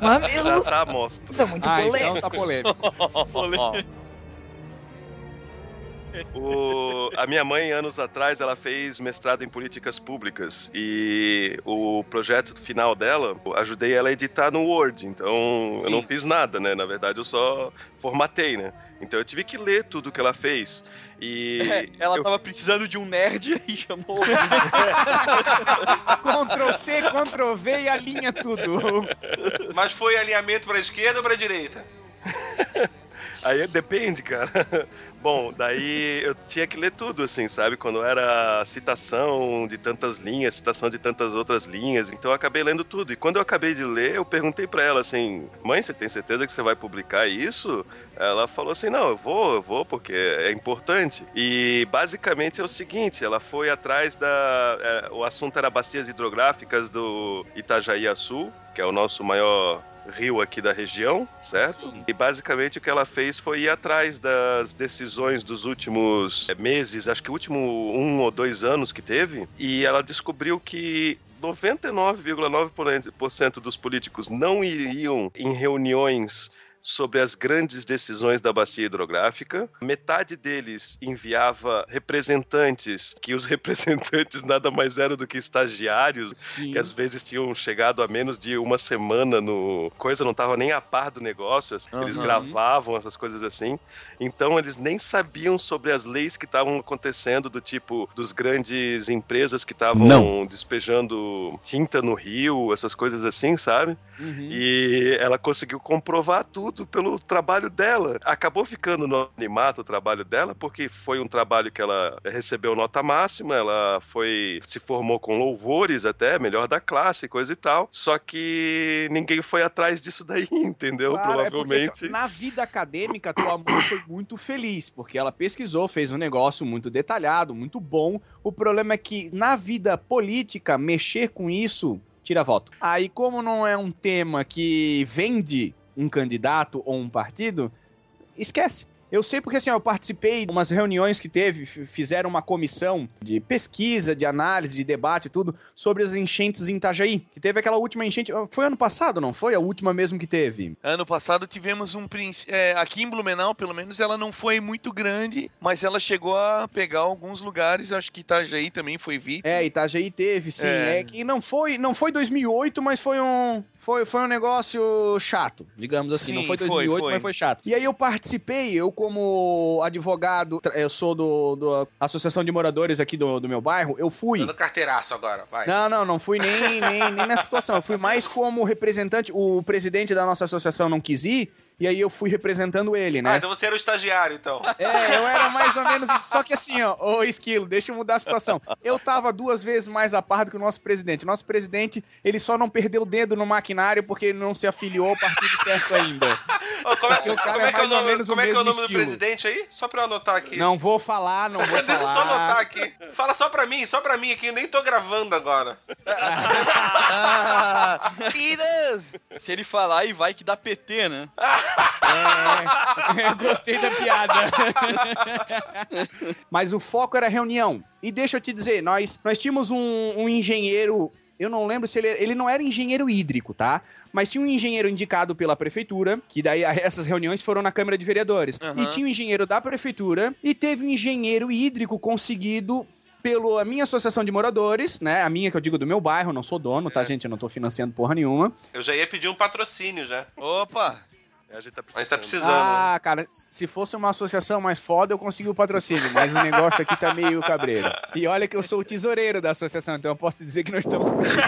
Mamilo. Já tá mostra. Tá muito Ah, polêmico. então tá polêmico. O- a minha mãe, anos atrás, ela fez mestrado em políticas públicas e o projeto final dela, eu ajudei ela a editar no Word. Então, Sim. eu não fiz nada, né? Na verdade, eu só formatei, né? Então, eu tive que ler tudo que ela fez. E É, ela eu tava precisando de um nerd e chamou. Ctrl C, Ctrl V e alinha tudo. Mas foi alinhamento pra esquerda ou pra direita? Aí depende, cara. Bom, daí eu tinha que ler tudo, assim, sabe? Quando era citação de tantas linhas, citação de tantas outras linhas. Então eu acabei lendo tudo. E quando eu acabei de ler, eu perguntei pra ela assim: mãe, você tem certeza que você vai publicar isso? Ela falou assim: não, eu vou, eu vou, porque é importante. E basicamente é o seguinte: ela foi atrás da. é, o assunto era bacias hidrográficas do Itajaí Sul, que é o nosso maior rio aqui da região, certo? E basicamente o que ela fez foi ir atrás das decisões dos últimos eh, meses, acho que o último um ou dois anos que teve, e ela descobriu que 99,9% dos políticos não iriam em reuniões sobre as grandes decisões da bacia hidrográfica. Metade deles enviava representantes, que os representantes nada mais eram do que estagiários, Sim. que às vezes tinham chegado a menos de uma semana no coisa, não tava nem a par do negócio, assim, eles gravavam essas coisas assim. Então eles nem sabiam sobre as leis que estavam acontecendo do tipo dos grandes empresas que estavam despejando tinta no rio, essas coisas assim, sabe? Uhum. E ela conseguiu comprovar tudo pelo trabalho dela. Acabou ficando no animato o trabalho dela, porque foi um trabalho que ela recebeu nota máxima, ela foi se formou com louvores até, melhor da classe, coisa e tal. Só que ninguém foi atrás disso daí, entendeu? Claro, é porque, Provavelmente. assim, na vida acadêmica, tua mãe foi muito feliz, porque ela pesquisou, fez um negócio muito detalhado, muito bom. O problema é que na vida política, mexer com isso tira voto. Aí, como não é um tema que vende um candidato ou um partido, esquece. Eu sei porque assim, ó, eu participei de umas reuniões que teve, fizeram uma comissão de pesquisa, de análise, de debate e tudo, sobre as enchentes em Itajaí. Que teve aquela última enchente. Foi ano passado, não foi? A última mesmo que teve. Ano passado tivemos um príncipe. aqui em Blumenau, pelo menos, ela não foi muito grande, mas ela chegou a pegar alguns lugares. Acho que Itajaí também foi vítima. É, Itajaí teve, sim. É. É, que não foi, não foi 2008, mas foi um, foi, foi um negócio chato, digamos assim. Sim, não foi foi, 2008, foi. mas foi chato. E aí eu participei, eu como advogado, eu sou do, do Associação de Moradores aqui do, do meu bairro, eu fui. Dando carteiraço agora, vai. Não, não, não fui nem, nem, nem nessa situação. Eu fui mais como representante. O presidente da nossa associação não quis ir, e aí eu fui representando ele, Ah, né? então você era o estagiário, então. É, eu era mais ou menos. Só que assim, ó, ô Esquilo, deixa eu mudar a situação. Eu tava duas vezes mais a par do que o nosso presidente. O nosso presidente, ele só não perdeu o dedo no maquinário porque ele não se afiliou ao partido certo ainda. Ô, como é, como é é que é ou como é, que é o nome do estilo. presidente aí? Só pra eu anotar aqui. Não vou falar, não vou Deixa eu só anotar falar. aqui. Fala só pra mim, só pra mim aqui, eu nem tô gravando agora. Tiras! Se ele falar aí, vai que dá PT, né? É, eu gostei da piada. Mas o foco era reunião. E deixa eu te dizer, nós, nós tínhamos um, um engenheiro Eu não lembro se ele. Ele não era engenheiro hídrico, tá? Mas tinha um engenheiro indicado pela prefeitura, que daí essas reuniões foram na Câmara de Vereadores. Aham. E tinha um engenheiro da prefeitura e teve um engenheiro hídrico conseguido pela minha associação de moradores, né? A minha que eu digo do meu bairro, não sou dono, tá, gente? Eu não tô financiando porra nenhuma. Eu já ia pedir um patrocínio já. Opa! A gente tá A gente tá precisando. precisando. Ah, cara, se fosse uma associação mais foda, eu consegui o patrocínio, mas o negócio aqui tá meio cabreiro. E olha que eu sou o tesoureiro da associação, então eu posso dizer que nós estamos fodidos.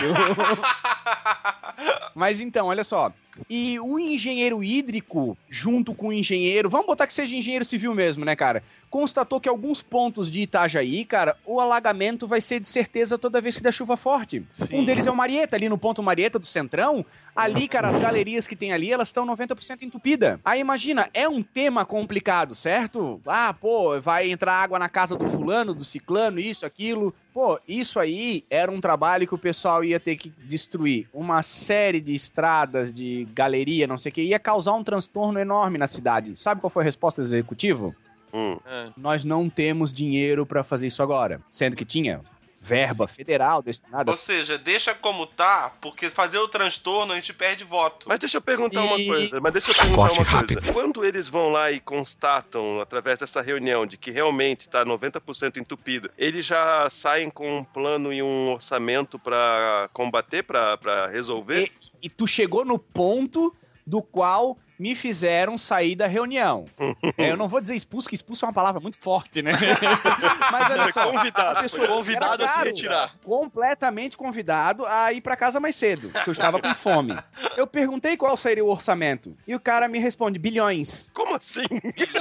Mas então, olha só. E o engenheiro hídrico, junto com o engenheiro, vamos botar que seja engenheiro civil mesmo, né, cara? Constatou que alguns pontos de Itajaí, cara, o alagamento vai ser de certeza toda vez que der chuva forte. Sim. Um deles é o Marieta, ali no ponto Marieta do Centrão. Ali, cara, as galerias que tem ali, elas estão 90% entupidas. Aí imagina, é um tema complicado, certo? Ah, pô, vai entrar água na casa do fulano, do ciclano, isso, aquilo. Pô, isso aí era um trabalho que o pessoal ia ter que destruir. Uma série de estradas, de galeria, não sei o que, ia causar um transtorno enorme na cidade. Sabe qual foi a resposta do executivo? Hum. Nós não temos dinheiro pra fazer isso agora. Sendo que tinha verba federal destinada. Ou seja, deixa como tá, porque fazer o transtorno a gente perde voto. Mas deixa eu perguntar uma coisa. Mas deixa eu perguntar uma coisa. Quando eles vão lá e constatam, através dessa reunião, de que realmente tá 90% entupido, eles já saem com um plano e um orçamento pra combater, pra pra resolver? E, e tu chegou no ponto do qual me fizeram sair da reunião. É, eu não vou dizer expulso, que expulso é uma palavra muito forte, né? Mas olha só, convidado, a pessoa convidado a se retirar. Completamente convidado a ir pra casa mais cedo, porque eu estava com fome. Eu perguntei qual seria o orçamento e o cara me responde bilhões. Como assim?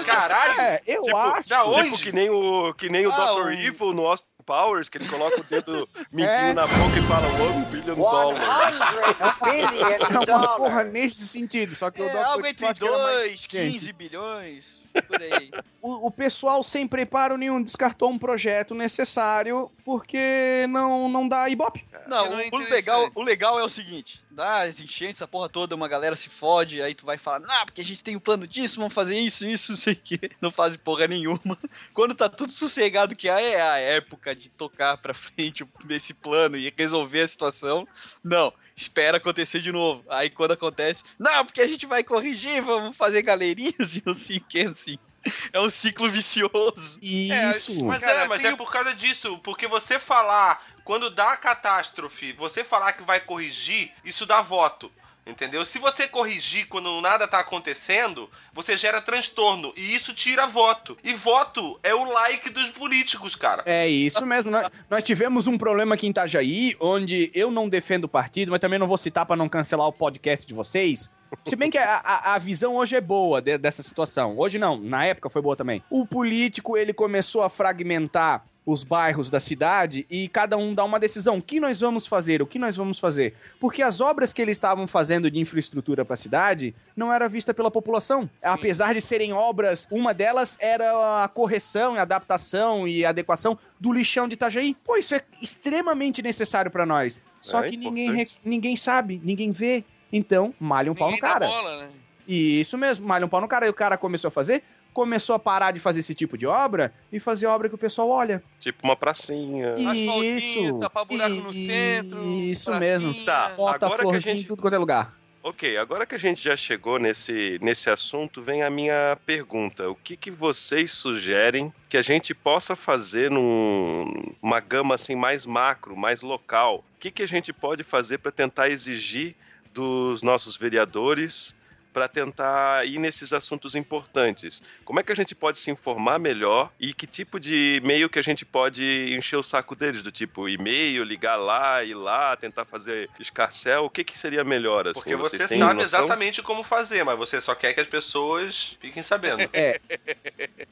Caralho! É, eu tipo, acho. da onde? Tipo que nem o, que nem o Ah, Dr. o- Evil no Austin Powers, que ele coloca o dedo medindo É. na boca e fala one billion dollars. É uma porra nesse sentido, só que o É Dr. algo entre Scott que era mais 2, eficiente. 15 bilhões. O, o pessoal sem preparo nenhum descartou um projeto necessário porque não, não dá ibope. Não, não é o, legal, o legal é o seguinte: dá as enchentes, a porra toda, uma galera se fode, aí tu vai falar, não, porque a gente tem um plano disso, vamos fazer isso, isso, não sei o que. Não faz porra nenhuma. Quando tá tudo sossegado, que é a época de tocar pra frente esse plano e resolver a situação, não. Espera acontecer de novo. Aí quando acontece, não, porque a gente vai corrigir, vamos fazer galerias e não sei o que, assim. É um ciclo vicioso. Isso. Mas Cara, é, mas tem é por causa disso. Porque você falar, quando dá a catástrofe, você falar que vai corrigir, isso dá voto. Entendeu? Se você corrigir quando nada tá acontecendo, você gera transtorno. E isso tira voto. E voto é o like dos políticos, cara. É isso mesmo. Nós, nós tivemos um problema aqui em Itajaí, onde eu não defendo o partido, mas também não vou citar pra não cancelar o podcast de vocês. Se bem que a, a- a visão hoje é boa de- dessa situação. Hoje não, na época foi boa também. O político, ele começou a fragmentar os bairros da cidade e cada um dá uma decisão. O que nós vamos fazer? O que nós vamos fazer? Porque as obras que eles estavam fazendo de infraestrutura para a cidade não era vista pela população. Apesar de serem obras, uma delas era a correção, e adaptação e adequação do lixão de Itajaí. Pô, isso é extremamente necessário para nós. Só É que ninguém, importante. ninguém sabe, ninguém vê. Então, malha um pau no Ninguém cara. bola, né? Isso mesmo, malha um pau no cara. E o cara começou a fazer, começou a parar de fazer esse tipo de obra e fazer obra que o pessoal olha. Tipo uma pracinha. Asfaltinho, Isso. tapar buraco no centro. Isso pracinha. mesmo. Tá. Bota Agora que a gente- em tudo quanto é lugar. Ok, agora que a gente já chegou nesse, nesse assunto, vem a minha pergunta. O que, que vocês sugerem que a gente possa fazer num- numa gama assim mais macro, mais local? O que, que a gente pode fazer para tentar exigir dos nossos vereadores para tentar ir nesses assuntos importantes? Como é que a gente pode se informar melhor e que tipo de e-mail que a gente pode encher o saco deles? Do tipo e-mail, ligar lá, ir lá, tentar fazer escarcel? O que, que seria melhor assim? Porque você sabe noção? exatamente como fazer, mas você só quer que as pessoas fiquem sabendo.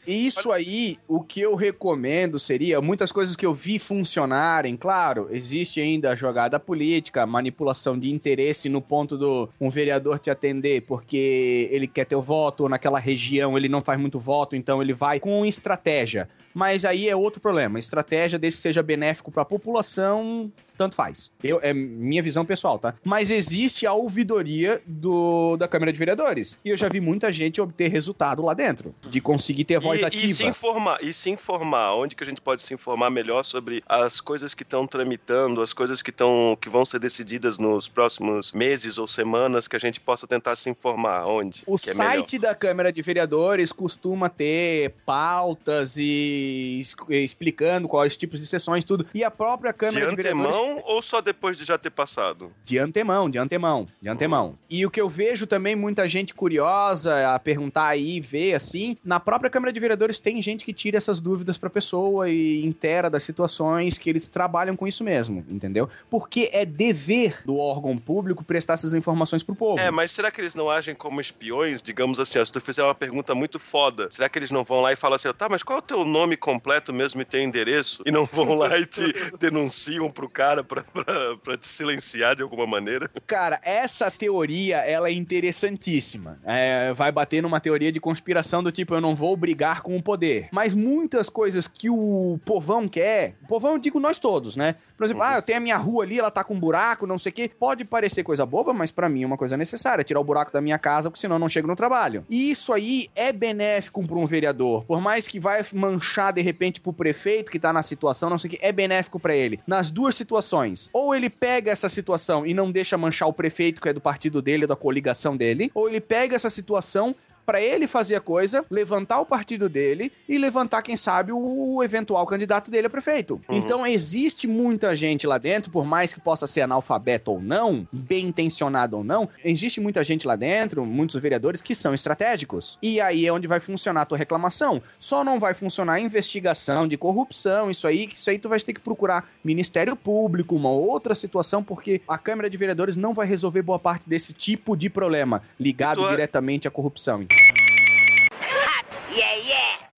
Isso aí, o que eu recomendo seria muitas coisas que eu vi funcionarem. Claro, existe ainda a jogada política, a manipulação de interesse no ponto do um vereador te atender porque ele quer teu voto, ou naquela região ele não faz muito voto, então ele vai com estratégia. Mas aí é outro problema. Estratégia, desde que seja benéfico para a população, tanto faz. Eu, é minha visão pessoal, tá? Mas existe a ouvidoria do, da Câmara de Vereadores. E eu já vi muita gente obter resultado lá dentro, de conseguir ter voz e, ativa. E se informar, e se informar, onde que a gente pode se informar melhor sobre as coisas que estão tramitando, as coisas que estão que vão ser decididas nos próximos meses ou semanas, que a gente possa tentar se informar onde. O é site da Câmara de Vereadores costuma ter pautas e explicando quais tipos de sessões, tudo. E a própria de Câmara de, Vereadores. Antemão ou só depois de já ter passado? De antemão, de antemão, de antemão. E o que eu vejo também, muita gente curiosa a perguntar aí, ver assim, na própria Câmara de Vereadores tem gente que tira essas dúvidas pra pessoa e intera das situações que eles trabalham com isso mesmo, entendeu? Porque é dever do órgão público prestar essas informações pro povo. É, mas será que eles não agem como espiões? Digamos assim, ó, se tu fizer uma pergunta muito foda, será que eles não vão lá e falam assim, tá, mas qual é o teu nome completo mesmo e teu endereço? E não vão lá e te denunciam pro cara pra, pra, pra te silenciar de alguma maneira? Cara, essa teoria, ela é interessantíssima. É, vai bater numa teoria de conspiração do tipo, eu não vou brigar com o poder. Mas muitas coisas que o povão quer, o povão eu digo nós todos, né? Por exemplo, ah, eu tenho a minha rua ali, ela tá com um buraco, não sei o quê. Pode parecer coisa boba, mas pra mim é uma coisa necessária. Tirar o buraco da minha casa, porque senão eu não chego no trabalho. E isso aí é benéfico pra um vereador. Por mais que vai manchar, de repente, pro prefeito que tá na situação, não sei o quê, é benéfico pra ele. Nas duas situações. Ou ele pega essa situação e não deixa manchar o prefeito, que é do partido dele, da coligação dele. Ou ele pega essa situação pra ele fazer a coisa, levantar o partido dele e levantar, quem sabe, o eventual candidato dele a prefeito. Então existe muita gente lá dentro, por mais que possa ser analfabeto ou não, bem intencionado ou não, existe muita gente lá dentro, muitos vereadores que são estratégicos. E aí é onde vai funcionar a tua reclamação. Só não vai funcionar a investigação de corrupção, isso aí, que isso aí tu vai ter que procurar Ministério Público, uma outra situação, porque a Câmara de Vereadores não vai resolver boa parte desse tipo de problema ligado é- diretamente à corrupção. Yeah, yeah.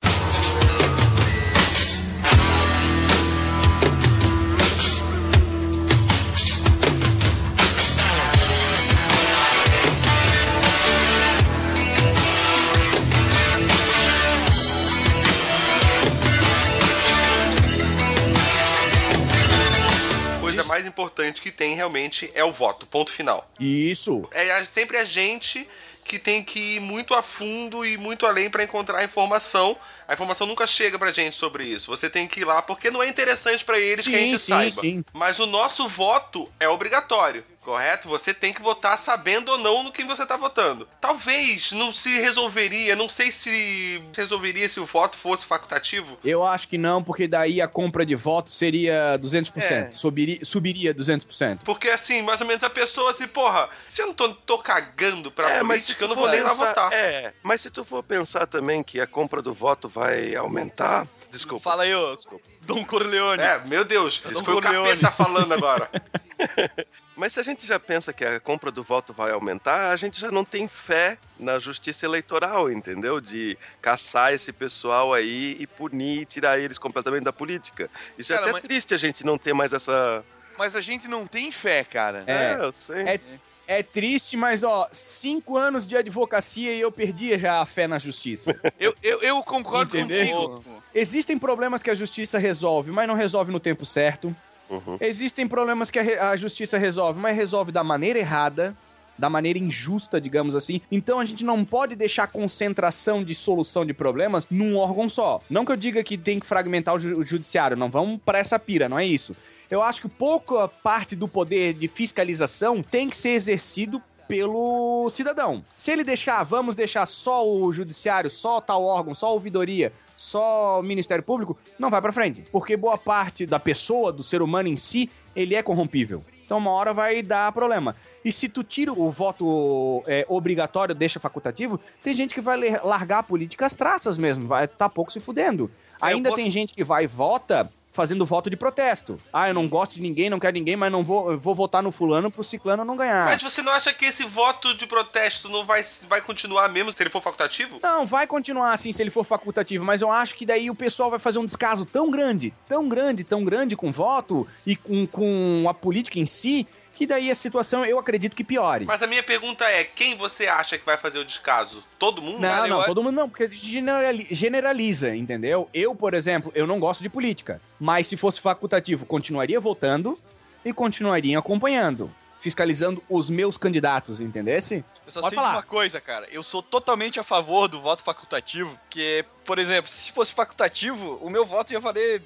Coisa mais importante que tem realmente é o voto, ponto final. Isso. É sempre a gente que tem que ir muito a fundo e muito além pra encontrar a informação. A informação nunca chega pra gente sobre isso. Você tem que ir lá porque não é interessante pra eles que a Sim, gente sim, saiba. sim. Mas o nosso voto é obrigatório, correto? Você tem que votar sabendo ou não no que você tá votando. Talvez não se resolveria, não sei se resolveria se o voto fosse facultativo. Eu acho que não, porque daí a compra de votos seria 200%. É. Subiria, subiria 200%. Porque assim, mais ou menos a pessoa assim, porra, se eu não tô, tô cagando pra É, mas se política, eu não vou for nem lá pensar- votar. É, mas se tu for pensar também que a compra do voto vai aumentar. Desculpa. Fala aí, ô. Desculpa. Dom Corleone. É, meu Deus, isso Dom foi o Corleone. capeta falando agora. Mas se a gente já pensa que a compra do voto vai aumentar, a gente já não tem fé na justiça eleitoral, entendeu? De caçar esse pessoal aí e punir e tirar eles completamente da política. Isso Cara, é até mas- triste a gente não ter mais essa. Mas a gente não tem fé, cara. É. eu sei. É, é triste, mas ó, cinco anos de advocacia e eu perdi já a fé na justiça. Eu, eu, eu concordo Entendeu? contigo. Existem problemas que a justiça resolve, mas não resolve no tempo certo. Uhum. Existem problemas que a, a justiça resolve, mas resolve da maneira errada, da maneira injusta, digamos assim. Então a gente não pode deixar a concentração de solução de problemas num órgão só. Não que eu diga que tem que fragmentar o, ju- o judiciário, não vamos pra essa pira, não é isso. Eu acho que pouca parte do poder de fiscalização tem que ser exercido pelo cidadão. Se ele deixar, "Ah, vamos deixar só o judiciário, só tal órgão, só a ouvidoria, só o Ministério Público, não vai pra frente. Porque boa parte da pessoa, do ser humano em si, ele é corrompível. Então uma hora vai dar problema. E se tu tira o voto é, obrigatório, deixa facultativo, tem gente que vai largar a política às traças mesmo, vai tá pouco se fudendo. É, Ainda posso- tem gente que vai e vota fazendo voto de protesto. Ah, eu não gosto de ninguém, não quero ninguém, mas não vou, vou votar no fulano pro ciclano não ganhar. Mas você não acha que esse voto de protesto não vai, vai continuar mesmo se ele for facultativo? Não, vai continuar assim se ele for facultativo, mas eu acho que daí o pessoal vai fazer um descaso tão grande, tão grande, tão grande com o voto e com, com a política em si, que daí a situação eu acredito que piore. Mas a minha pergunta é, quem você acha que vai fazer o descaso? Todo mundo? Não, Cara, não, acho- todo mundo não, porque generali- generaliza, entendeu? Eu, por exemplo, eu não gosto de política, mas se fosse facultativo, continuaria votando e continuariam acompanhando, fiscalizando os meus candidatos, entendesse? Eu só Pode sei de falar. uma coisa, cara. Eu sou totalmente a favor do voto facultativo. Que, por exemplo, se fosse facultativo, o meu voto ia valer.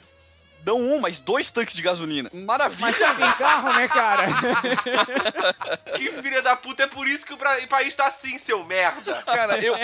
Não um, mas dois tanques de gasolina. Maravilha! Mas não tem carro, né, cara? Que filha da puta, é por isso que o país tá assim, seu merda. Cara, eu,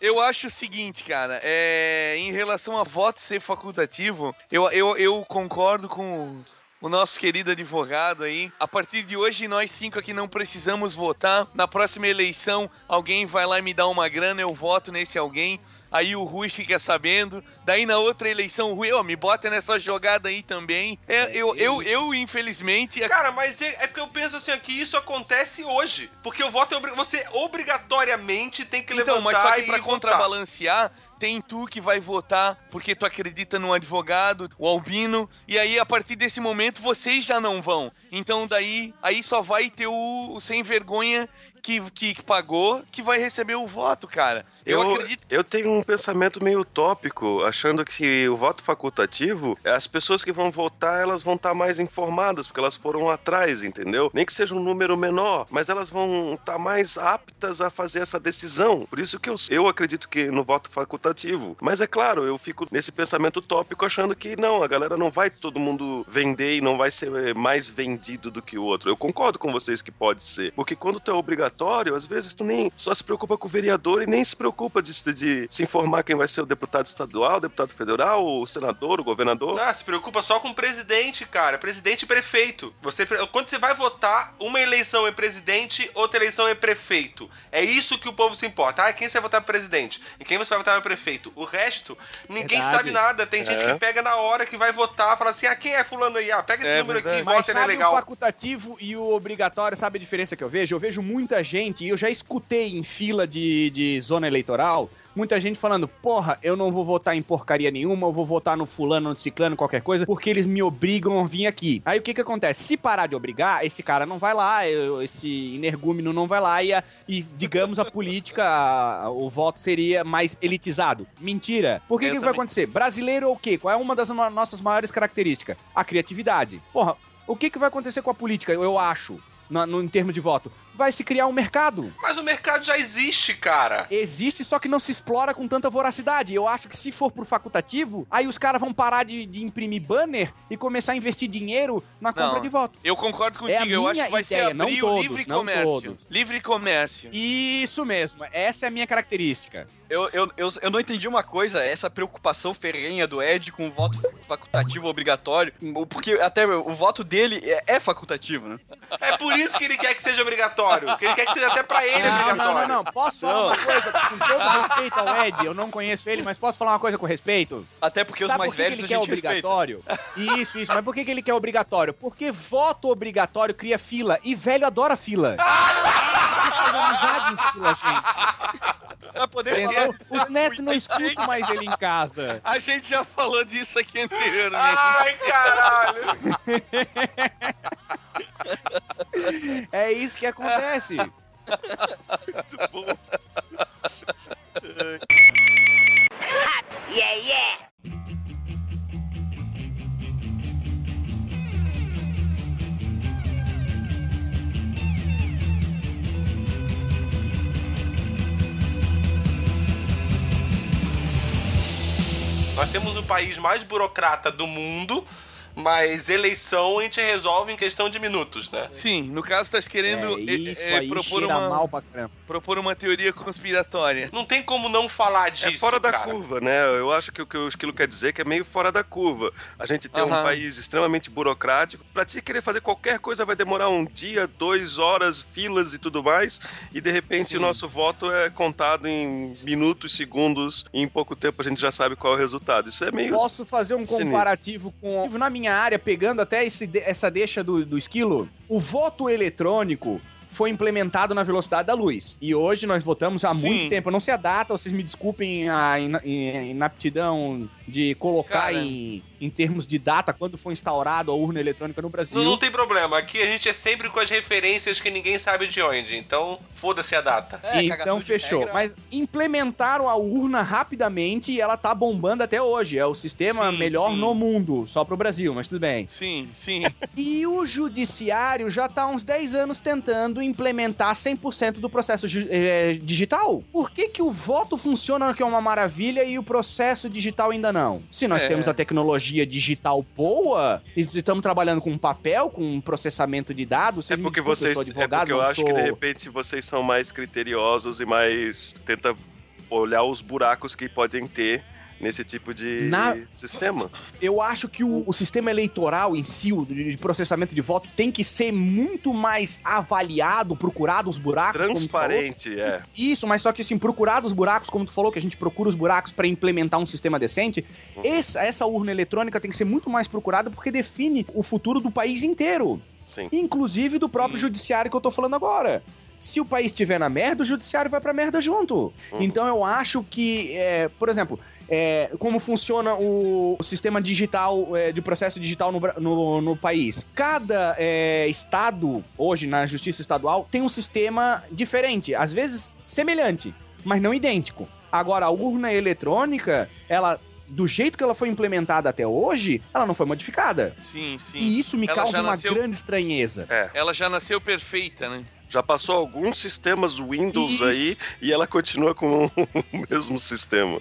eu acho o seguinte, cara, é, em relação a voto ser facultativo, eu, eu, eu concordo com o nosso querido advogado aí. A partir de hoje, nós cinco aqui não precisamos votar. Na próxima eleição, alguém vai lá e me dá uma grana, eu voto nesse alguém. Aí o Rui fica sabendo. Daí na outra eleição, o Rui, ó, me bota nessa jogada aí também. É, eu, eu, eu, infelizmente. Cara, mas é, é porque eu penso assim, que isso acontece hoje. Porque o voto é obri- você obrigatoriamente tem que Então, levantar mas só que pra contrabalancear, tem tu que vai votar porque tu acredita no advogado, o Albino, e aí a partir desse momento vocês já não vão. Então daí aí só vai ter o, o sem vergonha que, que pagou que vai receber o voto, cara. Eu, Eu, acredito. eu tenho um pensamento meio utópico, achando que o voto facultativo, as pessoas que vão votar, elas vão estar mais informadas, porque elas foram atrás, entendeu? Nem que seja um número menor, mas elas vão estar mais aptas a fazer essa decisão. Por isso que eu, eu acredito que no voto facultativo. Mas é claro, eu fico nesse pensamento utópico achando que não, a galera não vai todo mundo vender e não vai ser mais vendido do que o outro. Eu concordo com vocês que pode ser. Porque quando tu é obrigatório, às vezes tu nem só se preocupa com o vereador e nem se preocupa de, de se informar quem vai ser o deputado estadual, o deputado federal, o senador, o governador. Não, se preocupa só com o presidente, cara. Presidente e prefeito. Você, quando você vai votar, uma eleição é presidente, outra eleição é prefeito. É isso que o povo se importa. Ah, quem você vai votar para presidente? E quem você vai votar para prefeito? O resto, ninguém Verdade. sabe nada. Tem gente É. que pega na hora que vai votar, fala assim: ah, quem é fulano aí? Ah, pega esse É número aqui e verdade. Mas ele é sabe o legal. facultativo e o obrigatório, sabe a diferença que eu vejo? Eu vejo muita gente, e eu já escutei em fila de, de zona eleitoral, muita gente falando, porra, eu não vou votar em porcaria nenhuma, eu vou votar no fulano, no ciclano, qualquer coisa, porque eles me obrigam a vir aqui. Aí o que que acontece? Se parar de obrigar, esse cara não vai lá, esse energúmeno não vai lá e, a- e digamos, a política, a- o voto seria mais elitizado. Mentira. Por que que vai acontecer? Brasileiro é o quê? Qual é uma das no- nossas maiores características? A criatividade. Porra, o que, que vai acontecer com a política, eu acho, na- no, em termos de voto? Vai se criar um mercado. Mas o mercado já existe, cara. Existe, só que não se explora com tanta voracidade. Eu acho que se for pro facultativo, aí os caras vão parar de, de imprimir banner e começar a investir dinheiro na compra Não. de voto. Eu concordo contigo, É a eu acho minha que vai ser ideia, não abrir todos, o livre não comércio. todos. Livre comércio. Isso mesmo, essa é a minha característica. Eu, eu, eu, eu não entendi uma coisa, essa preocupação ferrenha do Ed com o voto facultativo obrigatório, porque até o voto dele é, é facultativo, né? É por isso que ele quer que seja obrigatório. Porque ele quer que seja até pra ele Não, não, obrigatório. não, não. Posso falar uma coisa com todo respeito ao Ed? Eu não conheço ele, mas posso falar uma coisa com respeito? Até porque Sabe os mais por que, velhos que ele quer gente respeita. obrigatório? Isso, isso. Mas por que, que ele quer obrigatório? Porque voto obrigatório cria fila e velho adora fila. Faz amizade em fila, gente. Pra poder Entendeu? Os netos não escutam mais ele em casa. A gente já falou disso aqui anteriormente. Ai, caralho. É isso que acontece. Yeah, yeah. Nós temos o país mais burocrata do mundo, mas eleição a gente resolve em questão de minutos, né? Sim, no caso, tá querendo É, é, isso é, aí propor, uma, mal pra caramba. propor uma teoria conspiratória. Não tem como não falar disso, É fora da cara. curva, né? Eu acho que o que o Esquilo quer dizer é que é meio fora da curva. A gente tem um Aham. país extremamente burocrático. Pra ti querer fazer qualquer coisa vai demorar um dia, dois horas, filas e tudo mais. E de repente o nosso voto é contado em minutos, segundos. E em pouco tempo a gente já sabe qual é o resultado. Isso é meio. Posso fazer um Sinistro. comparativo com. Na minha área, pegando até esse essa deixa do, do esquilo, o voto eletrônico foi implementado na velocidade da luz. E hoje nós votamos há Sim. muito tempo. Eu não sei a data, vocês me desculpem a ina- in- inaptidão de colocar Cara. em, em termos de data quando foi instaurado a urna eletrônica no Brasil. Não, não tem problema. Aqui a gente é sempre com as referências que ninguém sabe de onde. Então, foda-se a data. É, então fechou. Mas implementaram a urna rapidamente e ela tá bombando até hoje. É o sistema Sim, melhor sim. no mundo, só pro Brasil, mas tudo bem. Sim, sim. E o judiciário já tá há uns 10 anos tentando implementar 100% do processo eh, digital. Por que que o voto funciona que é uma maravilha e o processo digital ainda não? Se nós É. temos a tecnologia digital boa e estamos trabalhando com papel, com processamento de dados, É porque desculpem, vocês. eu sou é advogado, porque eu não acho que de sou- repente vocês são mais criteriosos e mais. tenta olhar os buracos que podem ter nesse tipo de Na- sistema. Eu acho que o, o sistema eleitoral em si, o de de processamento de voto, tem que ser muito mais avaliado, procurado os buracos. Transparente, é. Isso, mas só que assim, procurar os buracos, como tu falou, que a gente procura os buracos pra implementar um sistema decente, essa, essa urna eletrônica tem que ser muito mais procurada porque define o futuro do país inteiro. Sim. Inclusive do próprio judiciário que eu tô falando agora. Se o país estiver na merda, o judiciário vai pra merda junto. Então eu acho que, é, por exemplo, é, como funciona o, o sistema digital, é, de processo digital no, no- no país. Cada é, estado, hoje, na justiça estadual, tem um sistema diferente, às vezes semelhante, mas não idêntico. Agora, a urna eletrônica, ela. Do jeito que ela foi implementada até hoje, ela não foi modificada. Sim, sim. E isso me Ela causa uma nasceu- grande estranheza. É. Ela já nasceu perfeita, né? Já passou alguns sistemas Windows Isso. aí e ela continua com o mesmo sistema.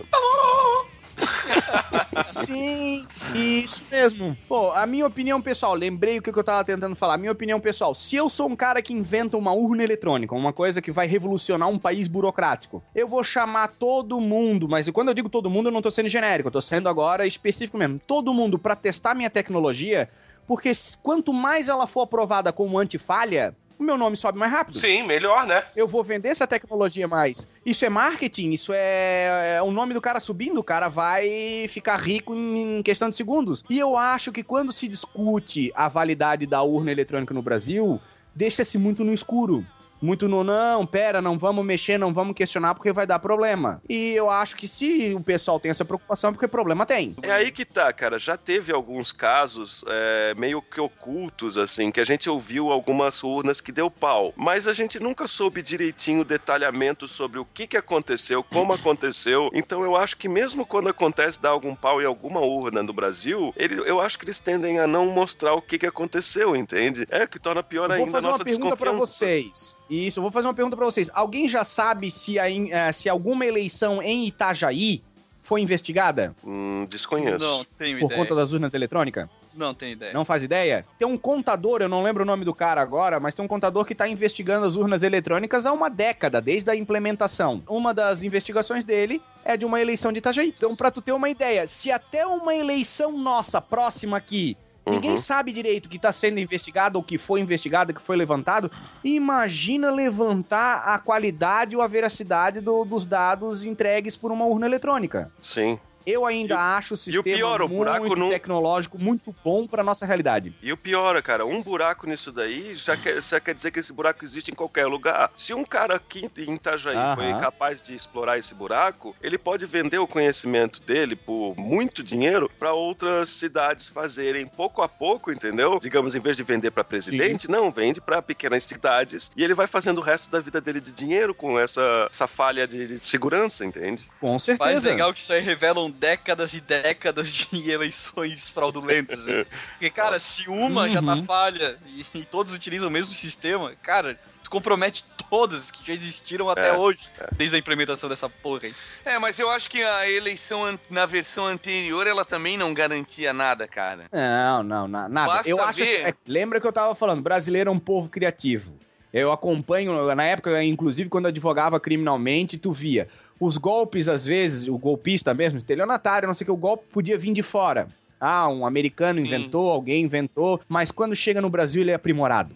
Sim, isso mesmo. Pô, a minha opinião pessoal, lembrei o que eu tava tentando falar. Minha opinião pessoal, se eu sou um cara que inventa uma urna eletrônica, uma coisa que vai revolucionar um país burocrático, eu vou chamar todo mundo, mas quando eu digo todo mundo, eu não tô sendo genérico, eu tô sendo agora específico mesmo. Todo mundo pra testar minha tecnologia, porque quanto mais ela for aprovada como antifalha, o meu nome sobe mais rápido Sim, melhor, né? eu vou vender essa tecnologia mais. Isso é marketing, isso é, é o nome do cara subindo, o cara vai ficar rico em, em questão de segundos. E eu acho que quando se discute a validade da urna eletrônica no Brasil, deixa-se muito no escuro. Muito no não, pera, não vamos mexer, não vamos questionar porque vai dar problema. E eu acho que se o pessoal tem essa preocupação, é porque problema tem. É aí que tá, cara. Já teve alguns casos é, meio que ocultos, assim, que a gente ouviu algumas urnas que deu pau. Mas a gente nunca soube direitinho o detalhamento sobre o que, que aconteceu, como aconteceu. Então eu acho que mesmo quando acontece dar algum pau em alguma urna no Brasil, ele, eu acho que eles tendem a não mostrar o que, que aconteceu, entende? É que torna pior vou ainda a fazer nossa uma pergunta pra desconfiança. vocês. Isso, eu vou fazer uma pergunta pra vocês. Alguém já sabe se, a eh, se alguma eleição em Itajaí foi investigada Hum, desconheço. Não tenho por ideia. conta das urnas eletrônicas? Não tenho ideia. Não faz ideia? Tem um contador, eu não lembro o nome do cara agora, mas tem um contador que tá investigando as urnas eletrônicas há uma década, desde a implementação. Uma das investigações dele é de uma eleição de Itajaí. Então, pra tu ter uma ideia, se até uma eleição nossa, próxima aqui, ninguém sabe direito o que tá sendo investigado, ou que foi investigado, que foi levantado, imagina levantar a qualidade ou a veracidade do- dos dados entregues por uma urna eletrônica. Sim. Eu ainda acho o sistema pior, o buraco muito não- tecnológico, muito bom pra nossa realidade. E o pior, é, cara, um buraco nisso daí já quer, já quer dizer que esse buraco existe em qualquer lugar. Se um cara aqui em Itajaí Aham. foi capaz de explorar esse buraco, ele pode vender o conhecimento dele por muito dinheiro para outras cidades fazerem pouco a pouco, entendeu? Digamos, em vez de vender para presidente, não, vende para pequenas cidades e ele vai fazendo o resto da vida dele de dinheiro com essa, essa falha de, de segurança, entende? Com Mas certeza. legal que isso aí revelam décadas e décadas de eleições fraudulentas. né? Porque, cara, se uma já tá Uhum. falha e, e todos utilizam o mesmo sistema, cara, tu compromete todas que já existiram até É, hoje, desde a implementação dessa porra aí. É, mas eu acho que a eleição na versão anterior, ela também não garantia nada, cara. Não, não, na- nada. Basta eu acho ver. assim, é, lembra que eu tava falando, brasileiro é um povo criativo. Eu acompanho, na época, inclusive, quando eu advogava criminalmente, tu via os golpes, às vezes, o golpista mesmo, estelionatário, não sei o que, o golpe podia vir de fora. Ah, um americano Sim. inventou, alguém inventou, mas quando chega no Brasil ele é aprimorado.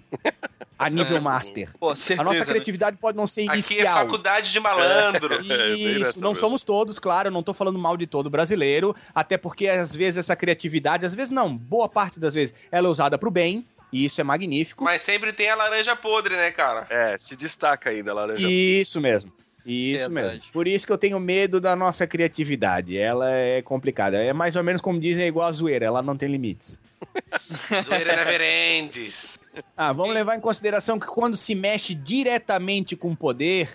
A nível master. Pô, certeza, A nossa né? criatividade pode não ser Aqui é inicial. faculdade de malandro. bem nessa Isso, não somos todos, claro, eu não tô falando mal de todo brasileiro, até porque às vezes essa criatividade, às vezes não, boa parte das vezes, ela é usada pro bem, e isso é magnífico. Mas sempre tem a laranja podre, né, cara? É, se destaca ainda, laranja. Isso mesmo. Isso Verdade. mesmo. Por isso que eu tenho medo da nossa criatividade. Ela é complicada. É mais ou menos como dizem, é igual a zoeira, ela não tem limites. Zoeira never ends. Ah, vamos levar em consideração que quando se mexe diretamente com o poder,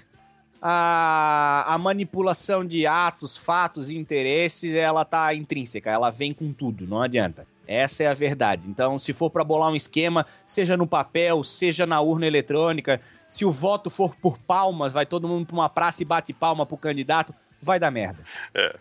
a, a manipulação de atos, fatos e interesses, ela tá intrínseca, ela vem com tudo, não adianta. Essa é a verdade. Então, se for pra bolar um esquema, seja no papel, seja na urna eletrônica, se o voto for por palmas, vai todo mundo pra uma praça e bate palma pro candidato, vai dar merda. É.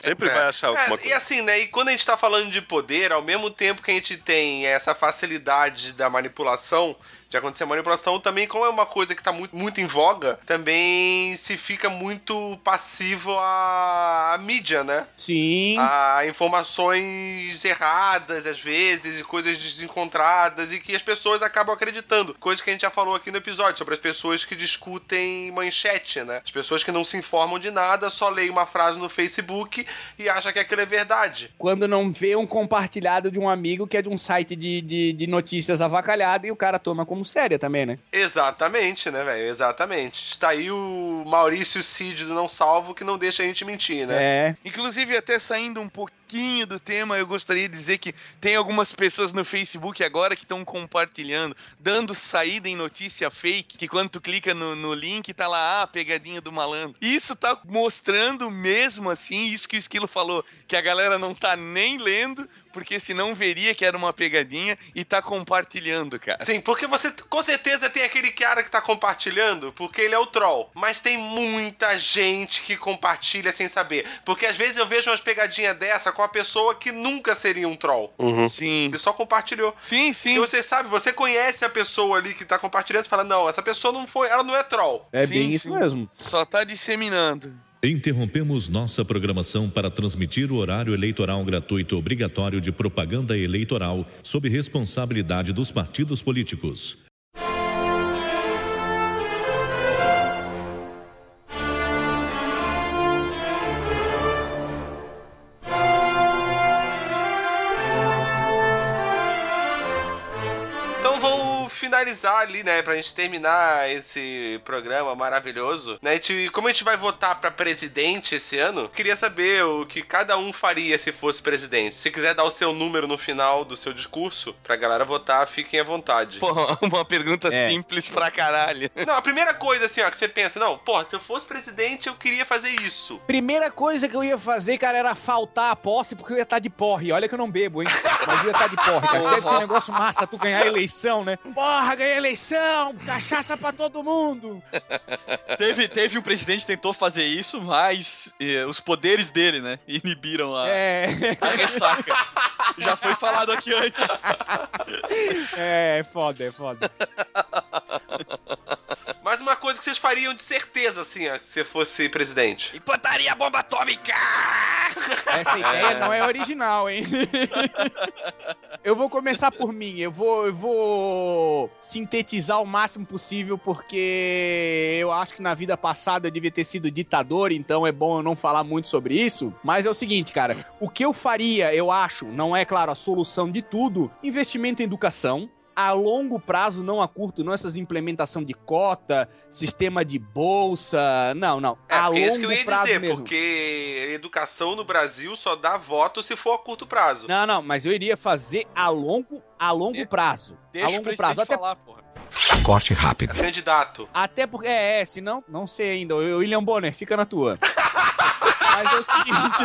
Sempre vai achar alguma É, e coisa. assim, né? E quando a gente tá falando de poder, ao mesmo tempo que a gente tem essa facilidade da manipulação, de acontecer manipulação, também, como é uma coisa que tá muito, muito em voga, também se fica muito passivo à, à mídia, né? Sim. a informações erradas, às vezes, e coisas desencontradas, e que as pessoas acabam acreditando. Coisa que a gente já falou aqui no episódio, sobre as pessoas que discutem manchete, né? As pessoas que não se informam de nada, só leem uma frase no Facebook e acham que aquilo é verdade. Quando não vê um compartilhado de um amigo que é de um site de, de, de notícias avacalhado e o cara toma como séria também, né? Exatamente, né, velho? Exatamente. Está aí o Maurício Cid do Não Salvo que não deixa a gente mentir, né? É. Inclusive, até saindo um pouquinho do tema, eu gostaria de dizer que tem algumas pessoas no Facebook agora que estão compartilhando, dando saída em notícia fake, que quando tu clica no, no link, tá lá, ah, pegadinha do malandro. Isso tá mostrando mesmo assim, isso que o Esquilo falou, que a galera não tá nem lendo, porque senão veria que era uma pegadinha e tá compartilhando, cara. Sim, porque você com certeza tem aquele cara que tá compartilhando, porque ele é o troll. Mas tem muita gente que compartilha sem saber. Porque às vezes eu vejo umas pegadinhas dessa com a pessoa que nunca seria um troll. Sim. Ele só compartilhou. Sim, sim. E você sabe, você conhece a pessoa ali que tá compartilhando e fala: Não, essa pessoa não foi, ela não é troll. É Sim, bem isso sim. mesmo. Só tá disseminando. Interrompemos nossa programação para transmitir o horário eleitoral gratuito obrigatório de propaganda eleitoral sob responsabilidade dos partidos políticos. Finalizar ali, né, pra gente terminar esse programa maravilhoso. Né, a gente, como a gente vai votar pra presidente esse ano, queria saber o que cada um faria se fosse presidente. Se quiser dar o seu número no final do seu discurso pra galera votar, fiquem à vontade. Porra, uma pergunta É. simples pra caralho. Não, a primeira coisa assim, ó, que você pensa, não, porra, se eu fosse presidente, eu queria fazer isso. Primeira coisa que eu ia fazer, cara, era faltar a posse, porque eu ia estar de porre. Olha que eu não bebo, hein? Mas eu ia estar de porre, cara. Deve ser um negócio massa tu ganhar a eleição, né? Porra, ganhei a eleição! Cachaça pra todo mundo! Teve, teve um presidente que tentou fazer isso, mas eh, os poderes dele, né, inibiram a, É. a ressaca. Já foi falado aqui antes. É, é foda, é foda. Mas uma coisa que vocês fariam de certeza, assim, ó, se você fosse presidente. Implantaria a bomba atômica! Essa ideia não é original, hein? eu vou começar por mim. Eu vou, eu vou sintetizar o máximo possível, porque eu acho que na vida passada eu devia ter sido ditador, então é bom eu não falar muito sobre isso. Mas é o seguinte, cara. O que eu faria, eu acho, não é, claro, a solução de tudo, investimento em educação. A longo prazo, não a curto, não essas implementação de cota, sistema de bolsa. Não, não. É, a porque é longo isso que eu ia prazo dizer, mesmo. porque educação no Brasil só dá voto se for a curto prazo. Não, não, mas eu iria fazer a longo, a longo prazo. Deixa a o longo prazo. Até, falar, porra. Corte rápido. Candidato. até porque. É, é, senão, não sei ainda. O William Bonner, fica na tua. mas é o seguinte.